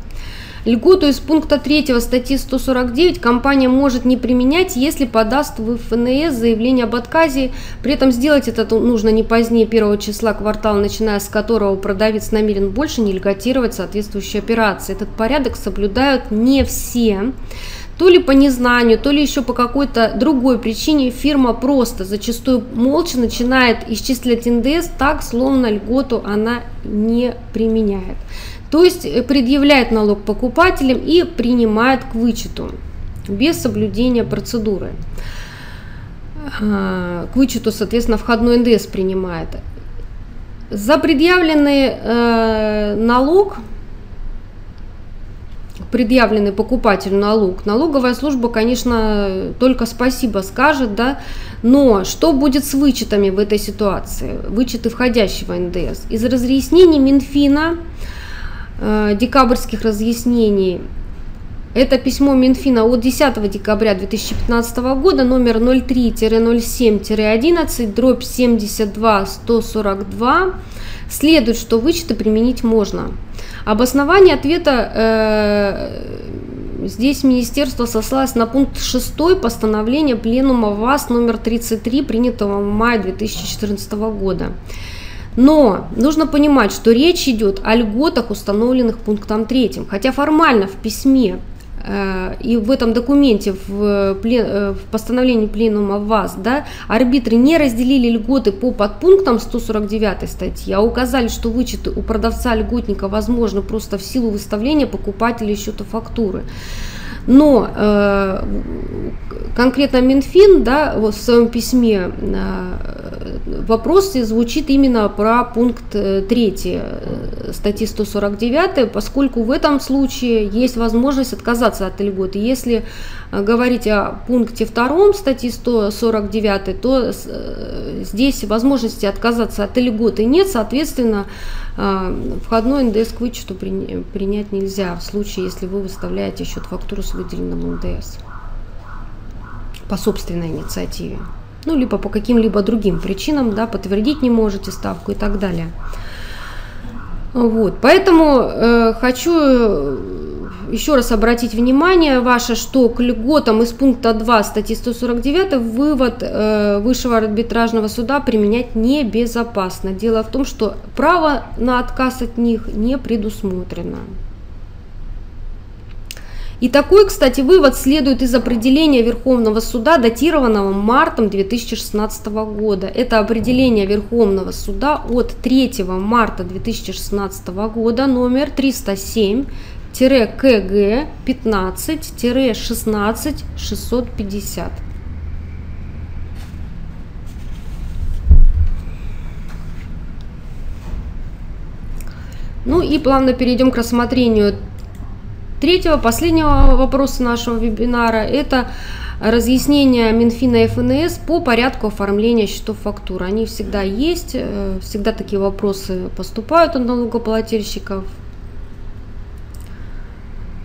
Льготу из пункта 3 статьи 149 компания может не применять, если подаст в ФНС заявление об отказе. При этом сделать это нужно не позднее первого числа квартала, начиная с которого продавец намерен больше не льготировать соответствующие операции. Этот порядок соблюдают не все. То ли по незнанию, то ли еще по какой-то другой причине фирма просто зачастую молча начинает исчислять НДС так, словно льготу она не применяет. То есть э, предъявляет налог покупателям и принимает к вычету без соблюдения процедуры. А, к вычету, соответственно, входной НДС принимает. За предъявленный э, налог предъявленный покупателю налог, налоговая служба, конечно, только спасибо скажет, да, но что будет с вычетами в этой ситуации, вычеты входящего НДС? Из разъяснений Минфина, э, декабрьских разъяснений, это письмо Минфина от 10 декабря 2015 года, номер 03-07-11, дробь 72-142, следует, что вычеты применить можно. Обоснование ответа э, здесь министерство сослалось на пункт 6 постановления Пленума ВАС номер 33, принятого в мае 2014 года. Но нужно понимать, что речь идет о льготах, установленных пунктом 3. Хотя формально в письме и в этом документе, в, плен, э, в постановлении пленума ВАЗ, да, арбитры не разделили льготы по подпунктам 149 статьи, а указали, что вычеты у продавца-льготника возможны просто в силу выставления покупателя счета фактуры. Но э, конкретно Минфин да, вот в своем письме э, вопрос звучит именно про пункт 3 э, э, статьи 149, поскольку в этом случае есть возможность отказаться от льготы. Если говорить о пункте 2 статьи 149, то здесь возможности отказаться от льготы нет, соответственно, входной НДС к вычету принять нельзя в случае, если вы выставляете счет фактуру с выделенным НДС по собственной инициативе. Ну, либо по каким-либо другим причинам, да, подтвердить не можете ставку и так далее. Вот, поэтому э, хочу э, еще раз обратить внимание ваше, что к льготам из пункта 2 статьи 149 вывод э, высшего арбитражного суда применять небезопасно. Дело в том, что право на отказ от них не предусмотрено. И такой, кстати, вывод следует из определения Верховного суда, датированного мартом 2016 года. Это определение Верховного суда от 3 марта 2016 года, номер 307 КГ 15-16 650. Ну и плавно перейдем к рассмотрению Третьего, последнего вопроса нашего вебинара – это разъяснение Минфина и ФНС по порядку оформления счетов фактуры. Они всегда есть, э, всегда такие вопросы поступают от налогоплательщиков.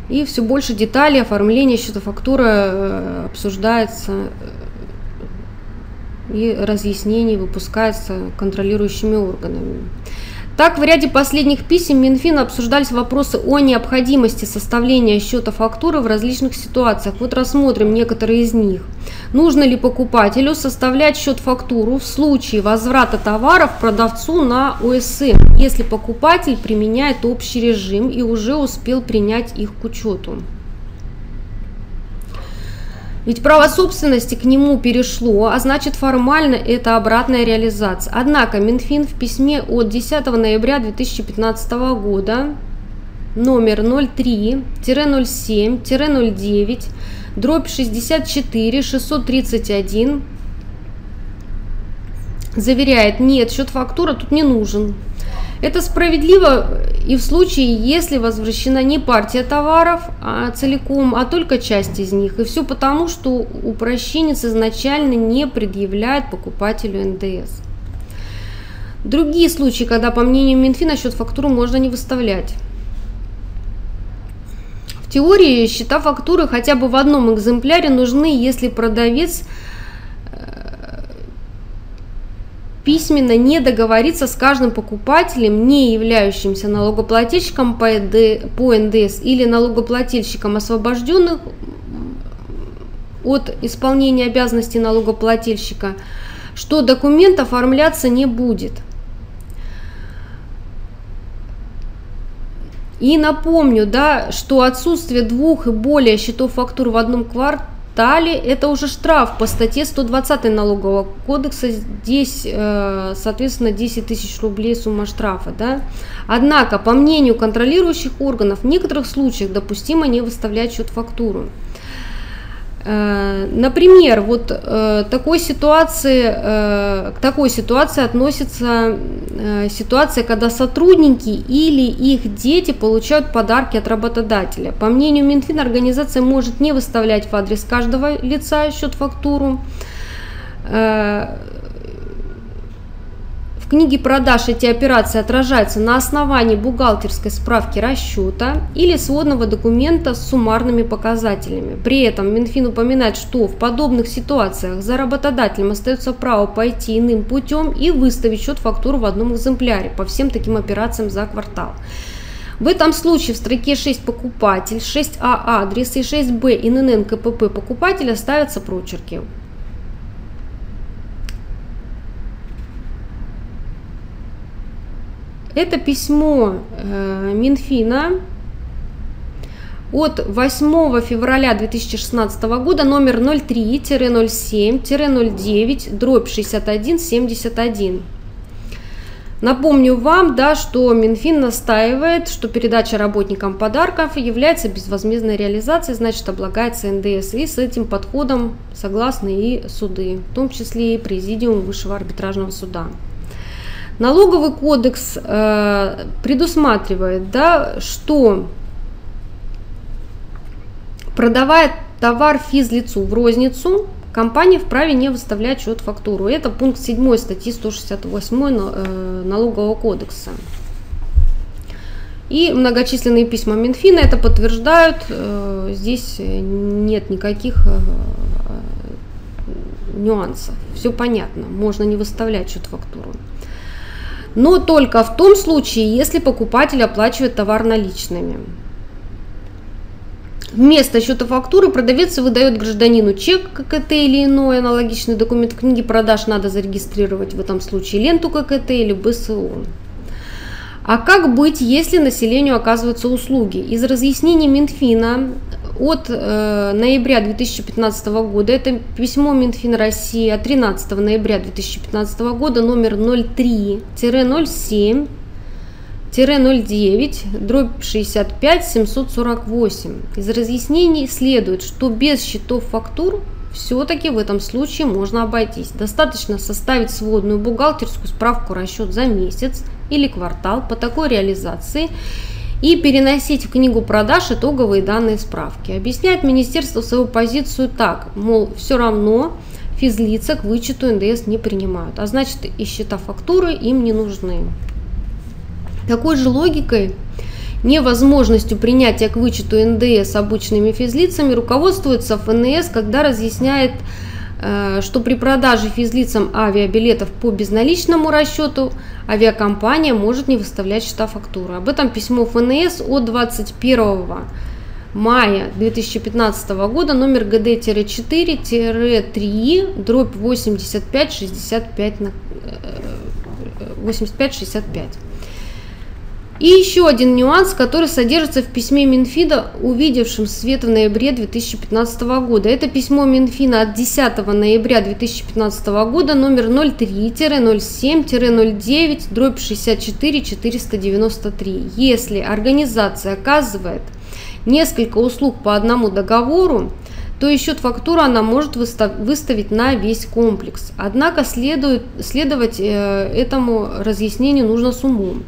И все больше деталей оформления счета фактуры э, обсуждается э, и разъяснений выпускается контролирующими органами. Так, в ряде последних писем Минфина обсуждались вопросы о необходимости составления счета фактуры в различных ситуациях. Вот рассмотрим некоторые из них. Нужно ли покупателю составлять счет-фактуру в случае возврата товаров продавцу на ОСМ, если покупатель применяет общий режим и уже успел принять их к учету? Ведь право собственности к нему перешло, а значит формально это обратная реализация. Однако Минфин в письме от 10 ноября 2015 года номер 03-07-09 дробь 64 631 заверяет, нет, счет фактура тут не нужен. Это справедливо и в случае, если возвращена не партия товаров а целиком, а только часть из них. И все потому, что упрощенец изначально не предъявляет покупателю НДС. Другие случаи, когда, по мнению Минфина, счет фактуру можно не выставлять. В теории счета фактуры хотя бы в одном экземпляре нужны, если продавец письменно не договориться с каждым покупателем, не являющимся налогоплательщиком по НДС или налогоплательщиком освобожденных от исполнения обязанностей налогоплательщика, что документ оформляться не будет. И напомню, да, что отсутствие двух и более счетов фактур в одном квартале Далее это уже штраф по статье 120 налогового кодекса. Здесь, э, соответственно, 10 тысяч рублей сумма штрафа. Да? Однако, по мнению контролирующих органов, в некоторых случаях допустимо не выставлять счет фактуру. Э, например, вот э, такой ситуации, э, к такой ситуации относится ситуация, когда сотрудники или их дети получают подарки от работодателя. По мнению Минфина, организация может не выставлять в адрес каждого лица счет-фактуру, в книге продаж эти операции отражаются на основании бухгалтерской справки расчета или сводного документа с суммарными показателями. При этом Минфин упоминает, что в подобных ситуациях за работодателем остается право пойти иным путем и выставить счет-фактуру в одном экземпляре по всем таким операциям за квартал. В этом случае в строке 6 покупатель, 6А адрес и 6Б ИНН КПП покупателя ставятся прочерки. Это письмо э, Минфина от 8 февраля 2016 года номер 03-07-09 дробь 6171. Напомню вам, да, что Минфин настаивает, что передача работникам подарков является безвозмездной реализацией, значит облагается НДС. И с этим подходом согласны и суды, в том числе и Президиум Высшего арбитражного суда. Налоговый кодекс э, предусматривает, да, что продавая товар физлицу в розницу, компания вправе не выставлять счет фактуру. Это пункт 7 статьи 168 э, налогового кодекса. И многочисленные письма Минфина это подтверждают. Э, здесь нет никаких э, нюансов. Все понятно. Можно не выставлять счет фактуру но только в том случае, если покупатель оплачивает товар наличными. Вместо счета фактуры продавец выдает гражданину чек ККТ или иной аналогичный документ. В книге продаж надо зарегистрировать в этом случае ленту ККТ или БСО. А как быть, если населению оказываются услуги? Из разъяснений Минфина от э, ноября 2015 года, это письмо Минфин России от 13 ноября 2015 года, номер 03-07 09 дробь 65 748. Из разъяснений следует, что без счетов фактур все-таки в этом случае можно обойтись. Достаточно составить сводную бухгалтерскую справку расчет за месяц или квартал по такой реализации и переносить в книгу продаж итоговые данные справки. Объясняет министерство свою позицию так, мол, все равно физлица к вычету НДС не принимают, а значит и счета фактуры им не нужны. Такой же логикой невозможностью принятия к вычету НДС обычными физлицами руководствуется ФНС, когда разъясняет что при продаже физлицам авиабилетов по безналичному расчету авиакомпания может не выставлять счета фактуры. Об этом письмо ФНС от 21 мая 2015 года номер ГД-4-3 дробь 85-65 85-65. И еще один нюанс, который содержится в письме Минфида, увидевшем свет в ноябре 2015 года. Это письмо Минфина от 10 ноября 2015 года номер 03-07-09 дробь 64 493. Если организация оказывает несколько услуг по одному договору, то и счет она может выставить на весь комплекс. Однако следует, следовать э, этому разъяснению нужно с умом.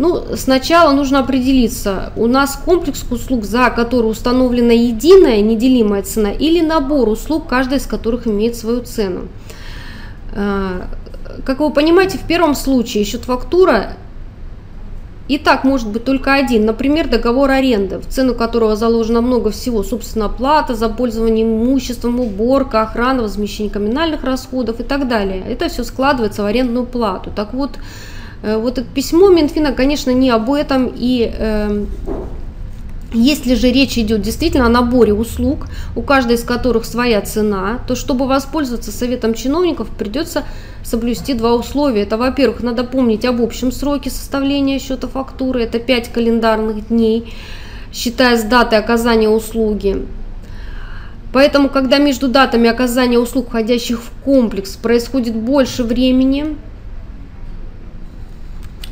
Ну, сначала нужно определиться, у нас комплекс услуг, за который установлена единая неделимая цена или набор услуг, каждая из которых имеет свою цену. Э, как вы понимаете, в первом случае счет фактура и так может быть только один, например, договор аренды, в цену которого заложено много всего, собственно, плата за пользование имуществом, уборка, охрана, возмещение коммунальных расходов и так далее. Это все складывается в арендную плату. Так вот, вот это письмо Минфина, конечно, не об этом. И э, если же речь идет действительно о наборе услуг, у каждой из которых своя цена, то чтобы воспользоваться советом чиновников, придется соблюсти два условия. Это, во-первых, надо помнить об общем сроке составления счета фактуры, это 5 календарных дней, считая с даты оказания услуги. Поэтому, когда между датами оказания услуг, входящих в комплекс, происходит больше времени,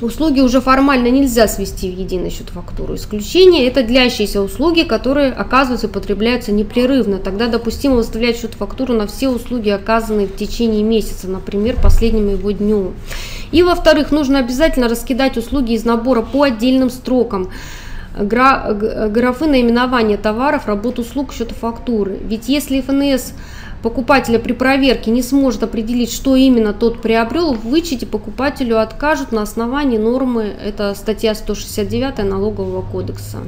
Услуги уже формально нельзя свести в единый счет фактуру. Исключение – это длящиеся услуги, которые оказываются и потребляются непрерывно. Тогда допустимо выставлять счет фактуру на все услуги, оказанные в течение месяца, например, последним его дню. И, во-вторых, нужно обязательно раскидать услуги из набора по отдельным строкам графы наименования товаров, работ, услуг, счета фактуры. Ведь если ФНС покупателя при проверке не сможет определить, что именно тот приобрел, в вычете покупателю откажут на основании нормы, это статья 169 налогового кодекса.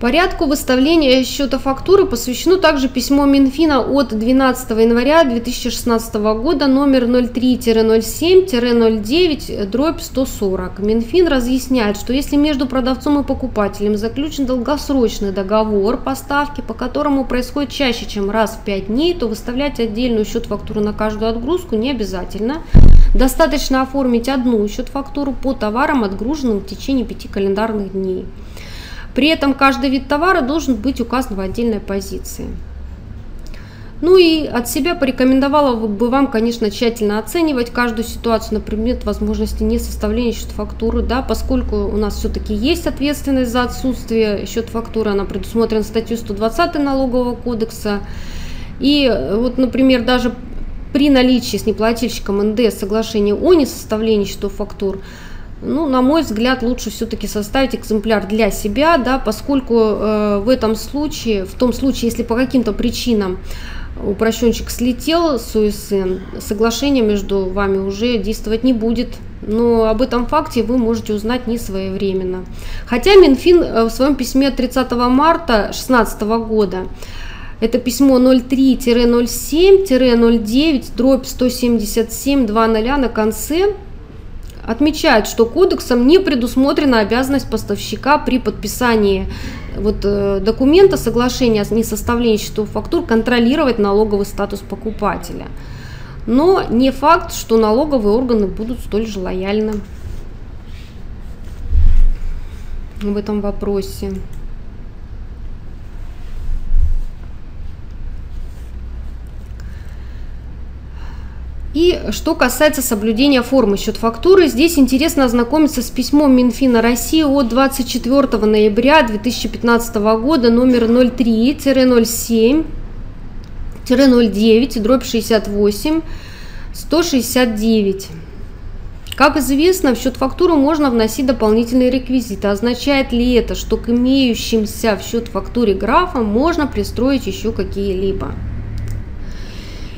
Порядку выставления счета фактуры посвящено также письмо Минфина от 12 января 2016 года номер 03-07-09 дробь 140. Минфин разъясняет, что если между продавцом и покупателем заключен долгосрочный договор поставки, по которому происходит чаще, чем раз в 5 дней, то выставлять отдельную счет фактуру на каждую отгрузку не обязательно. Достаточно оформить одну счет фактуру по товарам, отгруженным в течение 5 календарных дней. При этом каждый вид товара должен быть указан в отдельной позиции. Ну и от себя порекомендовала бы вам, конечно, тщательно оценивать каждую ситуацию на предмет возможности не составления счет фактуры, да, поскольку у нас все-таки есть ответственность за отсутствие счет фактуры, она предусмотрена статьей 120 налогового кодекса. И вот, например, даже при наличии с неплательщиком НДС соглашения о несоставлении счетов фактур, ну, на мой взгляд, лучше все-таки составить экземпляр для себя, да, поскольку э, в этом случае, в том случае, если по каким-то причинам упрощенчик слетел с УСН, соглашение между вами уже действовать не будет. Но об этом факте вы можете узнать не своевременно. Хотя Минфин э, в своем письме 30 марта 2016 года это письмо 03-07-09, дробь 177 20 на конце отмечает, что кодексом не предусмотрена обязанность поставщика при подписании вот, э, документа соглашения о несоставлении счетов фактур контролировать налоговый статус покупателя. Но не факт, что налоговые органы будут столь же лояльны в этом вопросе. И что касается соблюдения формы счет фактуры, здесь интересно ознакомиться с письмом Минфина России от 24 ноября 2015 года номер 03-07-09 дробь 68 169. Как известно, в счет фактуры можно вносить дополнительные реквизиты. Означает ли это, что к имеющимся в счет фактуре графам можно пристроить еще какие-либо?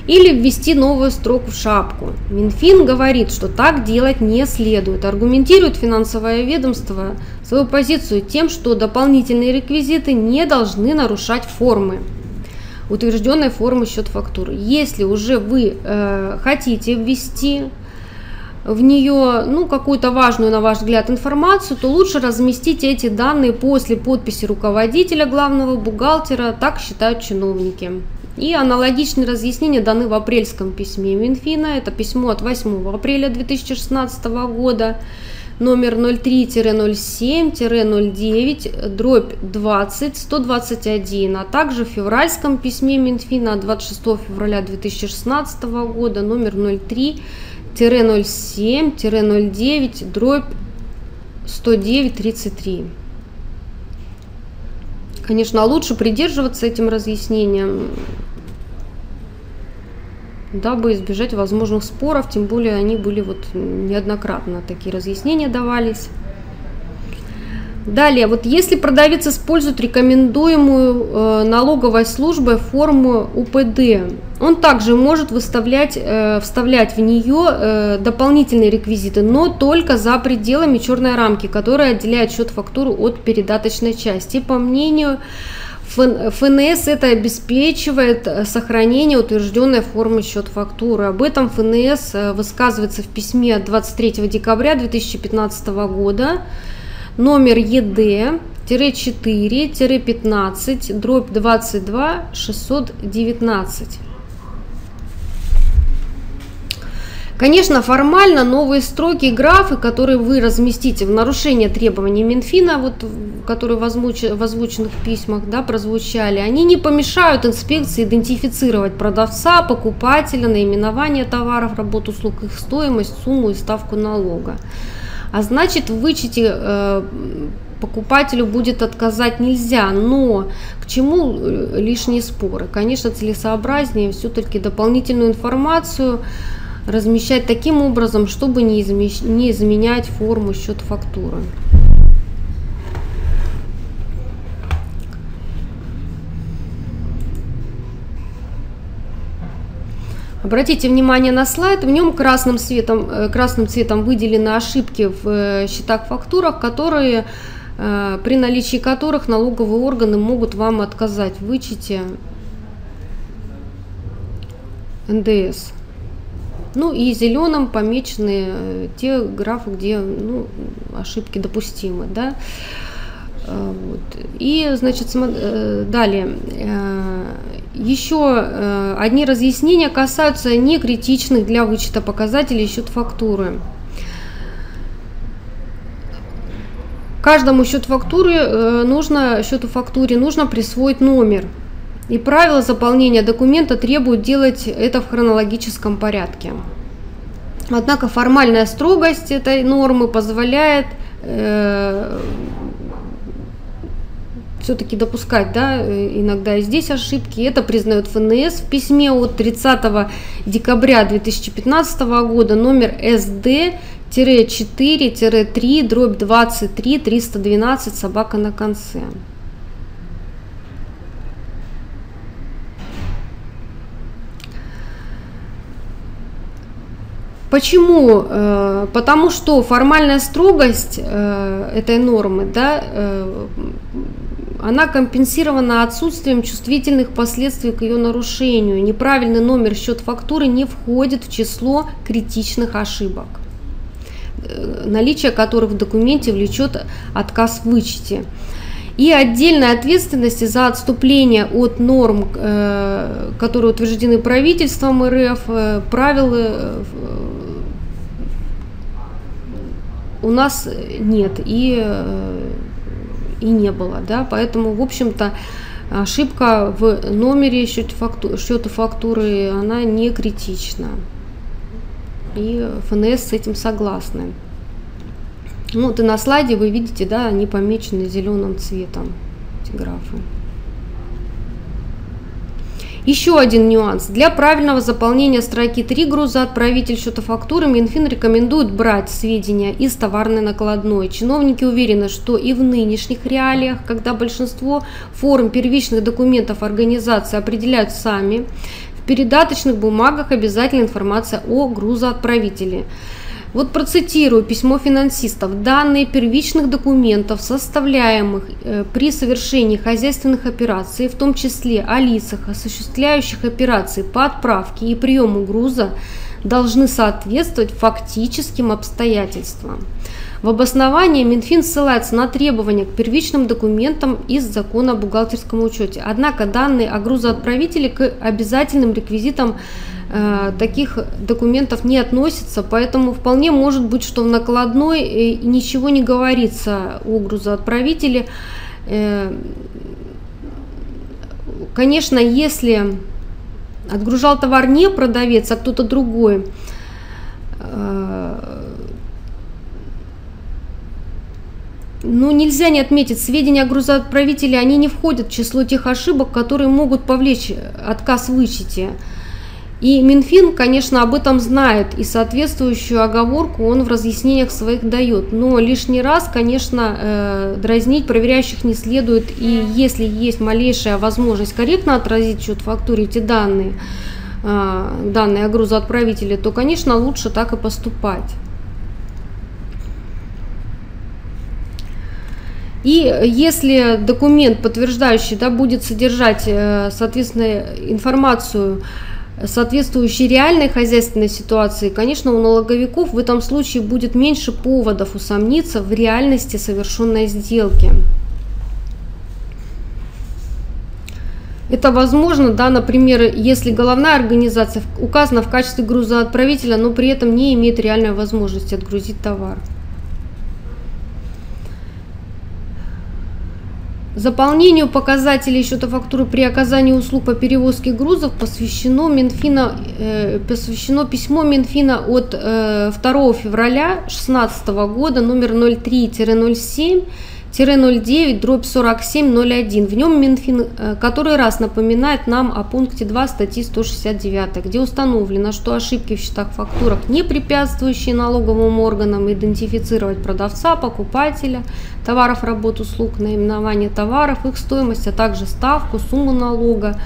Или ввести новую строку в шапку. Минфин говорит, что так делать не следует. Аргументирует финансовое ведомство свою позицию тем, что дополнительные реквизиты не должны нарушать формы утвержденной формы счет фактуры. Если уже вы э, хотите ввести в нее ну, какую-то важную, на ваш взгляд, информацию, то лучше разместить эти данные после подписи руководителя главного бухгалтера, так считают чиновники. И аналогичные разъяснения даны в апрельском письме Минфина. Это письмо от 8 апреля 2016 года, номер 03-07-09, дробь 20, 121, а также в февральском письме Минфина от 26 февраля 2016 года, номер 03-07-09, дробь 109-33. Конечно, лучше придерживаться этим разъяснением, дабы избежать возможных споров, тем более они были вот неоднократно, такие разъяснения давались. Далее, вот если продавец использует рекомендуемую э, налоговой службой форму УПД, он также может выставлять, э, вставлять в нее э, дополнительные реквизиты, но только за пределами черной рамки, которая отделяет счет фактуру от передаточной части. По мнению ФНС это обеспечивает э, сохранение утвержденной формы счет фактуры. Об этом ФНС э, высказывается в письме 23 декабря 2015 года номер ЕД-4-15, дробь 22 619. Конечно, формально новые строки и графы, которые вы разместите в нарушение требований Минфина, вот, которые в, озвуч... в озвученных письмах да, прозвучали, они не помешают инспекции идентифицировать продавца, покупателя, наименование товаров, работу услуг, их стоимость, сумму и ставку налога. А значит, в вычете э, покупателю будет отказать нельзя, но к чему э, лишние споры? Конечно, целесообразнее все-таки дополнительную информацию размещать таким образом, чтобы не, измещ... не изменять форму счет фактуры. Обратите внимание на слайд, в нем красным цветом, э, красным цветом выделены ошибки в э, счетах-фактурах, которые, э, при наличии которых налоговые органы могут вам отказать в вычете НДС. Ну и зеленым помечены те графы, где ну, ошибки допустимы. Да? Вот. И, значит, далее. Еще э, одни разъяснения касаются некритичных для вычета показателей счет фактуры. Каждому счет фактуры э, нужно, счету фактуре нужно присвоить номер. И правила заполнения документа требуют делать это в хронологическом порядке. Однако формальная строгость этой нормы позволяет э, все-таки допускать да, иногда и здесь ошибки. Это признает ФНС в письме от 30 декабря 2015 года номер СД 4-3, дробь 23, 312, собака на конце. Почему? Э, потому что формальная строгость э, этой нормы да, она компенсирована отсутствием чувствительных последствий к ее нарушению. Неправильный номер счет фактуры не входит в число критичных ошибок, э, наличие которых в документе влечет отказ в вычете. И отдельной ответственности за отступление от норм, э, которые утверждены правительством РФ, э, правил у нас нет. И и не было, да, поэтому, в общем-то, ошибка в номере счета фактуры, счета фактуры, она не критична. И ФНС с этим согласны. Ну, вот и на слайде вы видите, да, они помечены зеленым цветом, эти графы. Еще один нюанс. Для правильного заполнения строки 3 груза отправитель счета фактуры Минфин рекомендует брать сведения из товарной накладной. Чиновники уверены, что и в нынешних реалиях, когда большинство форм первичных документов организации определяют сами, в передаточных бумагах обязательно информация о грузоотправителе. Вот процитирую письмо финансистов. Данные первичных документов, составляемых э, при совершении хозяйственных операций, в том числе о лицах, осуществляющих операции по отправке и приему груза, должны соответствовать фактическим обстоятельствам. В обосновании Минфин ссылается на требования к первичным документам из закона о бухгалтерском учете. Однако данные о грузоотправителе к обязательным реквизитам э, таких документов не относятся, поэтому вполне может быть, что в накладной э, ничего не говорится о грузоотправителе. Э, конечно, если отгружал товар не продавец, а кто-то другой, э, Ну, нельзя не отметить, сведения о грузоотправителе, они не входят в число тех ошибок, которые могут повлечь отказ в вычете. И Минфин, конечно, об этом знает, и соответствующую оговорку он в разъяснениях своих дает. Но лишний раз, конечно, э, дразнить проверяющих не следует, и если есть малейшая возможность корректно отразить в счет фактуре эти данные, э, данные о грузоотправителе, то, конечно, лучше так и поступать. И если документ, подтверждающий, да, будет содержать, э, соответственно, информацию, соответствующей реальной хозяйственной ситуации, конечно, у налоговиков в этом случае будет меньше поводов усомниться в реальности совершенной сделки. Это возможно, да, например, если головная организация указана в качестве грузоотправителя, но при этом не имеет реальной возможности отгрузить товар. Заполнению показателей счета фактуры при оказании услуг по перевозке грузов посвящено, Минфина, э, посвящено письмо Минфина от э, 2 февраля 2016 года номер 03-07 09 дробь 4701. В нем Минфин э, который раз напоминает нам о пункте 2 статьи 169, где установлено, что ошибки в счетах фактурах, не препятствующие налоговым органам идентифицировать продавца, покупателя, товаров, работ, услуг, наименование товаров, их стоимость, а также ставку, сумму налога,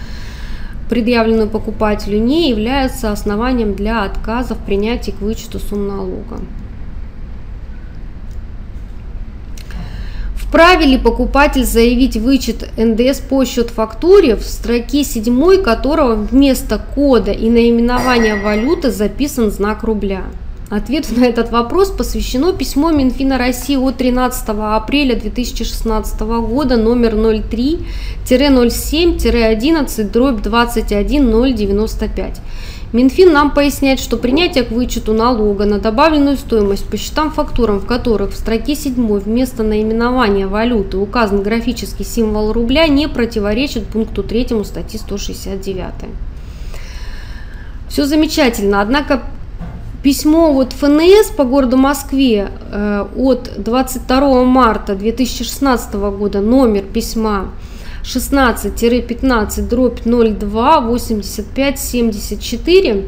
предъявленную покупателю, не являются основанием для отказа в принятии к вычету сумм налога. Вправе ли покупатель заявить вычет НДС по счет фактуре, в строке 7 которого вместо кода и наименования валюты записан знак рубля? Ответ на этот вопрос посвящено письмо Минфина России от 13 апреля 2016 года номер 03-07-11 дробь 21095. Минфин нам поясняет, что принятие к вычету налога на добавленную стоимость по счетам фактурам, в которых в строке 7 вместо наименования валюты указан графический символ рубля, не противоречит пункту 3 статьи 169. Все замечательно, однако письмо вот ФНС по городу Москве э, от 22 марта 2016 года, номер письма 16-15 дробь 02 85 74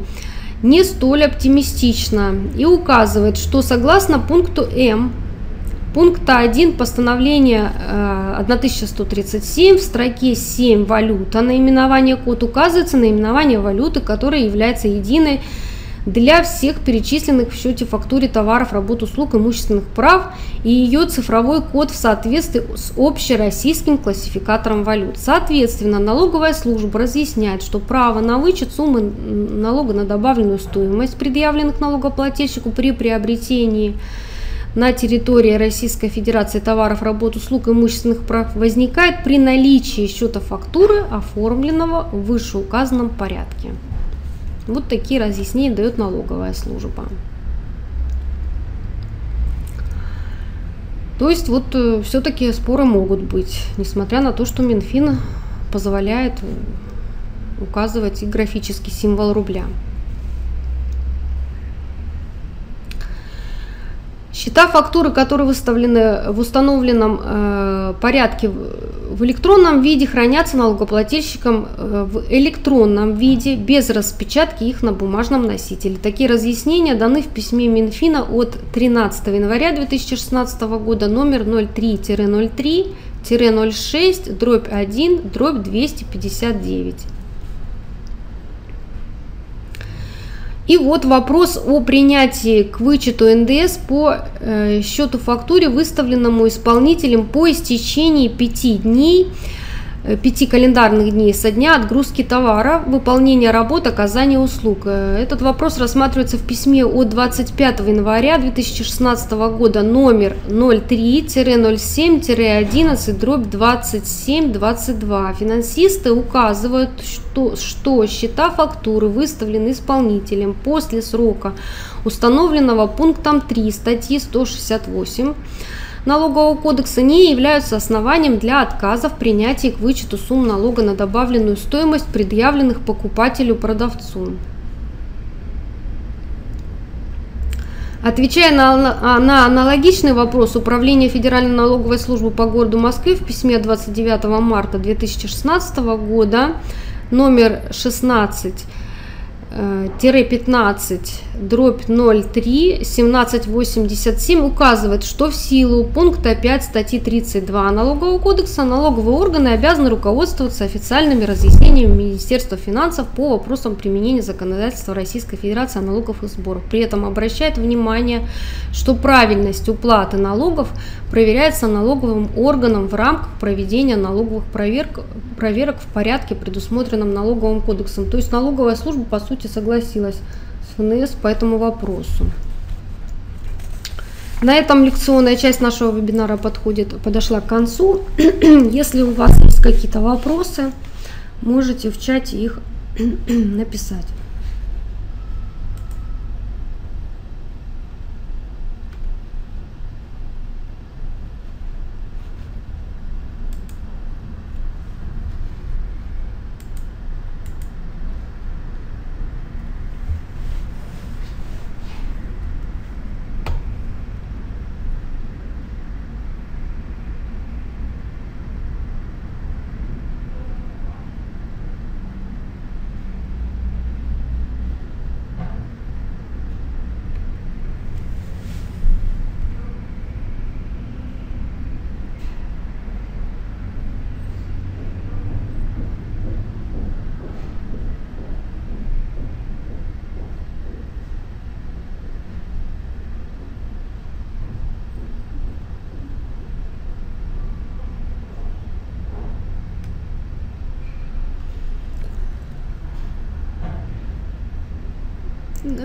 не столь оптимистично и указывает, что согласно пункту М пункта 1 постановления 1137 э, в строке 7 валюта наименование код указывается наименование валюты, которая является единой для всех перечисленных в счете фактуре товаров, работ, услуг, имущественных прав и ее цифровой код в соответствии с общероссийским классификатором валют. Соответственно, налоговая служба разъясняет, что право на вычет суммы налога на добавленную стоимость, предъявленных налогоплательщику при приобретении на территории Российской Федерации товаров, работ, услуг, имущественных прав возникает при наличии счета фактуры, оформленного в вышеуказанном порядке. Вот такие разъяснения дает налоговая служба. То есть вот э, все-таки споры могут быть, несмотря на то, что Минфин позволяет указывать и графический символ рубля. Счета фактуры, которые выставлены в установленном э, порядке в электронном виде, хранятся налогоплательщиком э, в электронном виде, без распечатки их на бумажном носителе. Такие разъяснения даны в письме Минфина от 13 января 2016 года номер 03-03-06 дробь 1 дробь 259. И вот вопрос о принятии к вычету НДС по э, счету фактуре, выставленному исполнителем по истечении пяти дней Э, пяти календарных дней со дня отгрузки товара, выполнения работ, оказания услуг. Э, этот вопрос рассматривается в письме от 25 января 2016 года номер 03-07-11 дробь 2722. Финансисты указывают, что, что счета фактуры выставлены исполнителем после срока, установленного пунктом 3 статьи 168 Налогового кодекса не являются основанием для отказа в принятии к вычету сумм налога на добавленную стоимость, предъявленных покупателю-продавцу. Отвечая на, на аналогичный вопрос Управления Федеральной налоговой службы по городу Москве в письме 29 марта 2016 года номер 16 15 дробь 03 1787 указывает, что в силу пункта 5 статьи 32 Налогового кодекса налоговые органы обязаны руководствоваться официальными разъяснениями Министерства финансов по вопросам применения законодательства Российской Федерации о налогах и сборах. При этом обращает внимание, что правильность уплаты налогов проверяется налоговым органом в рамках проведения налоговых проверок, проверок в порядке, предусмотренном налоговым кодексом. То есть налоговая служба, по сути, согласилась ФНС по этому вопросу. На этом лекционная часть нашего вебинара подходит, подошла к концу. Если у вас есть какие-то вопросы, можете в чате их написать.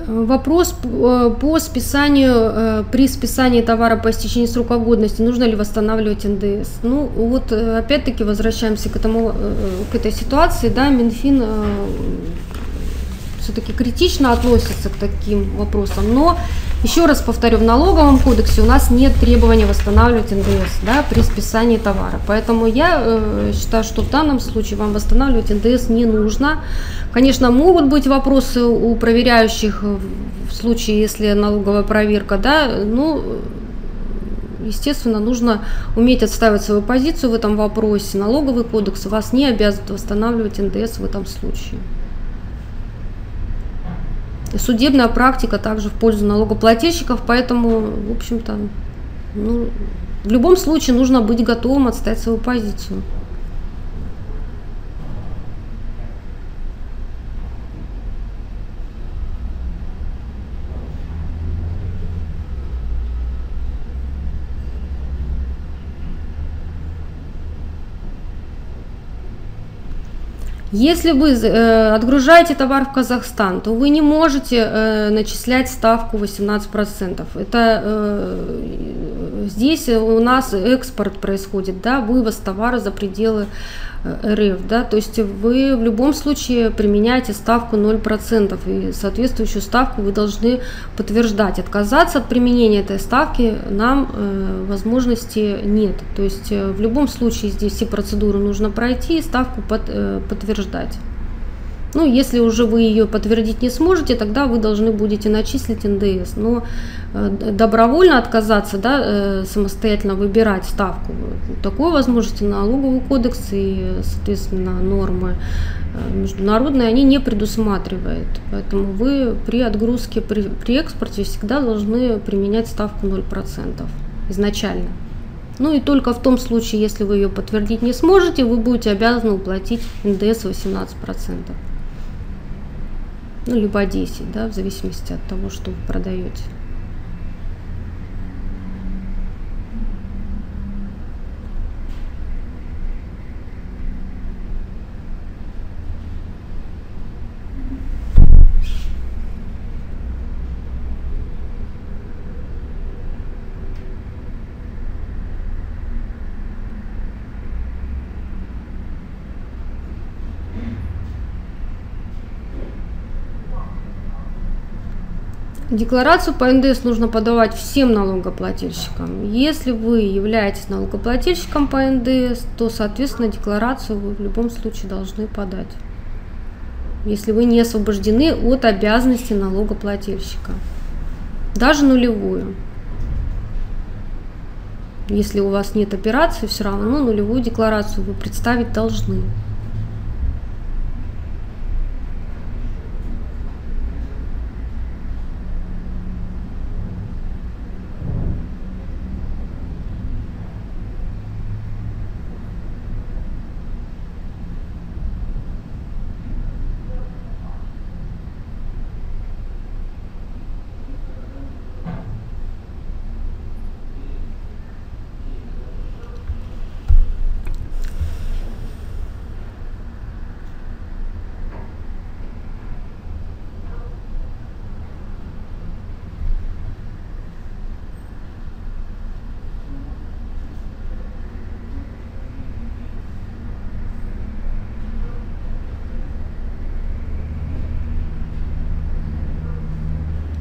Вопрос э, по списанию, э, при списании товара по истечении срока годности, нужно ли восстанавливать НДС? Ну, вот э, опять-таки возвращаемся к, этому, к этой ситуации, да, Минфин все-таки критично относится к таким вопросам, но еще раз повторю, в налоговом кодексе у нас нет требования восстанавливать НДС да, при списании товара. Поэтому я э, считаю, что в данном случае вам восстанавливать НДС не нужно. Конечно, могут быть вопросы у проверяющих в случае, если налоговая проверка, да, ну, естественно, нужно уметь отстаивать свою позицию в этом вопросе. Налоговый кодекс вас не обязывает восстанавливать НДС в этом случае. Судебная практика также в пользу налогоплательщиков, поэтому, в общем-то, ну, в любом случае нужно быть готовым отстать свою позицию. Если вы э, отгружаете товар в Казахстан, то вы не можете э, начислять ставку 18%. Это э, здесь у нас экспорт происходит, да, вывоз товара за пределы РФ, да, то есть вы в любом случае применяете ставку 0%, и соответствующую ставку вы должны подтверждать. Отказаться от применения этой ставки нам э, возможности нет. То есть э, в любом случае здесь все процедуры нужно пройти и ставку под, э, подтверждать. Ну, если уже вы ее подтвердить не сможете, тогда вы должны будете начислить НДС. Но э, добровольно отказаться, да, э, самостоятельно выбирать ставку, такой возможности налоговый кодекс и, соответственно, нормы э, международные, они не предусматривают. Поэтому вы при отгрузке, при, при экспорте всегда должны применять ставку 0% изначально. Ну и только в том случае, если вы ее подтвердить не сможете, вы будете обязаны уплатить НДС 18%. Ну, либо 10, да, в зависимости от того, что вы продаете. Декларацию по НДС нужно подавать всем налогоплательщикам. Если вы являетесь налогоплательщиком по НДС, то, соответственно, декларацию вы в любом случае должны подать. Если вы не освобождены от обязанности налогоплательщика. Даже нулевую. Если у вас нет операции, все равно нулевую декларацию вы представить должны.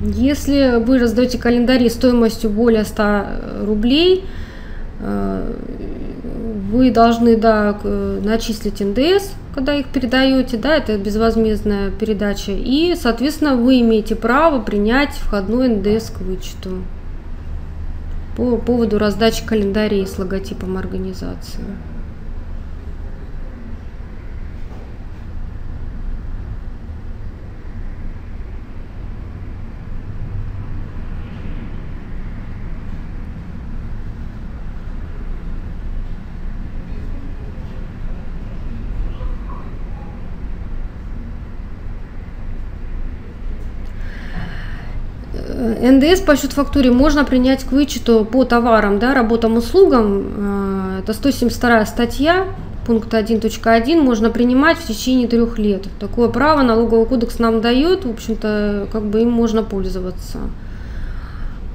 Если вы раздаете календари стоимостью более 100 рублей, э, вы должны да, начислить НДС, когда их передаете, да, это безвозмездная передача, и, соответственно, вы имеете право принять входной НДС к вычету по поводу раздачи календарей с логотипом организации. НДС по счет-фактуре можно принять к вычету по товарам, да, работам, услугам. Э, это 172 статья, пункт 1.1 можно принимать в течение трех лет. Такое право налоговый кодекс нам дает, в общем-то, как бы им можно пользоваться.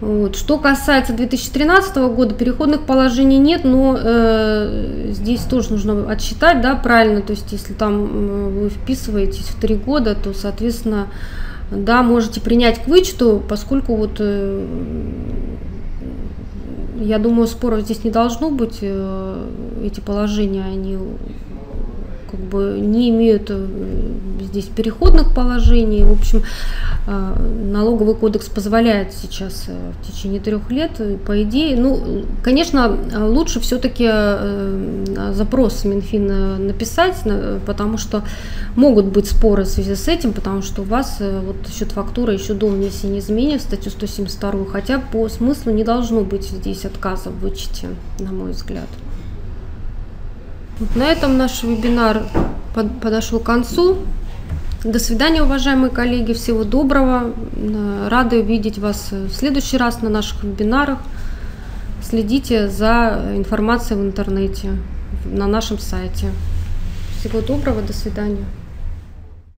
Вот. Что касается 2013 года, переходных положений нет, но э, здесь тоже нужно отсчитать, да, правильно, то есть если там э, вы вписываетесь в три года, то, соответственно, да, можете принять к вычету, поскольку вот э, я думаю, споров здесь не должно быть. Э, эти положения, они как бы не имеют э, здесь переходных положений. В общем, э, налоговый кодекс позволяет сейчас э, в течение трех лет, по идее, ну, конечно, лучше все-таки запрос Минфина написать, потому что могут быть споры в связи с этим, потому что у вас вот счет фактура еще до внесения изменений в статью 172, хотя по смыслу не должно быть здесь отказа в вычете, на мой взгляд. На этом наш вебинар подошел к концу. До свидания, уважаемые коллеги. Всего доброго. Рады видеть вас в следующий раз на наших вебинарах. Следите за информацией в интернете, на нашем сайте. Всего доброго, до свидания.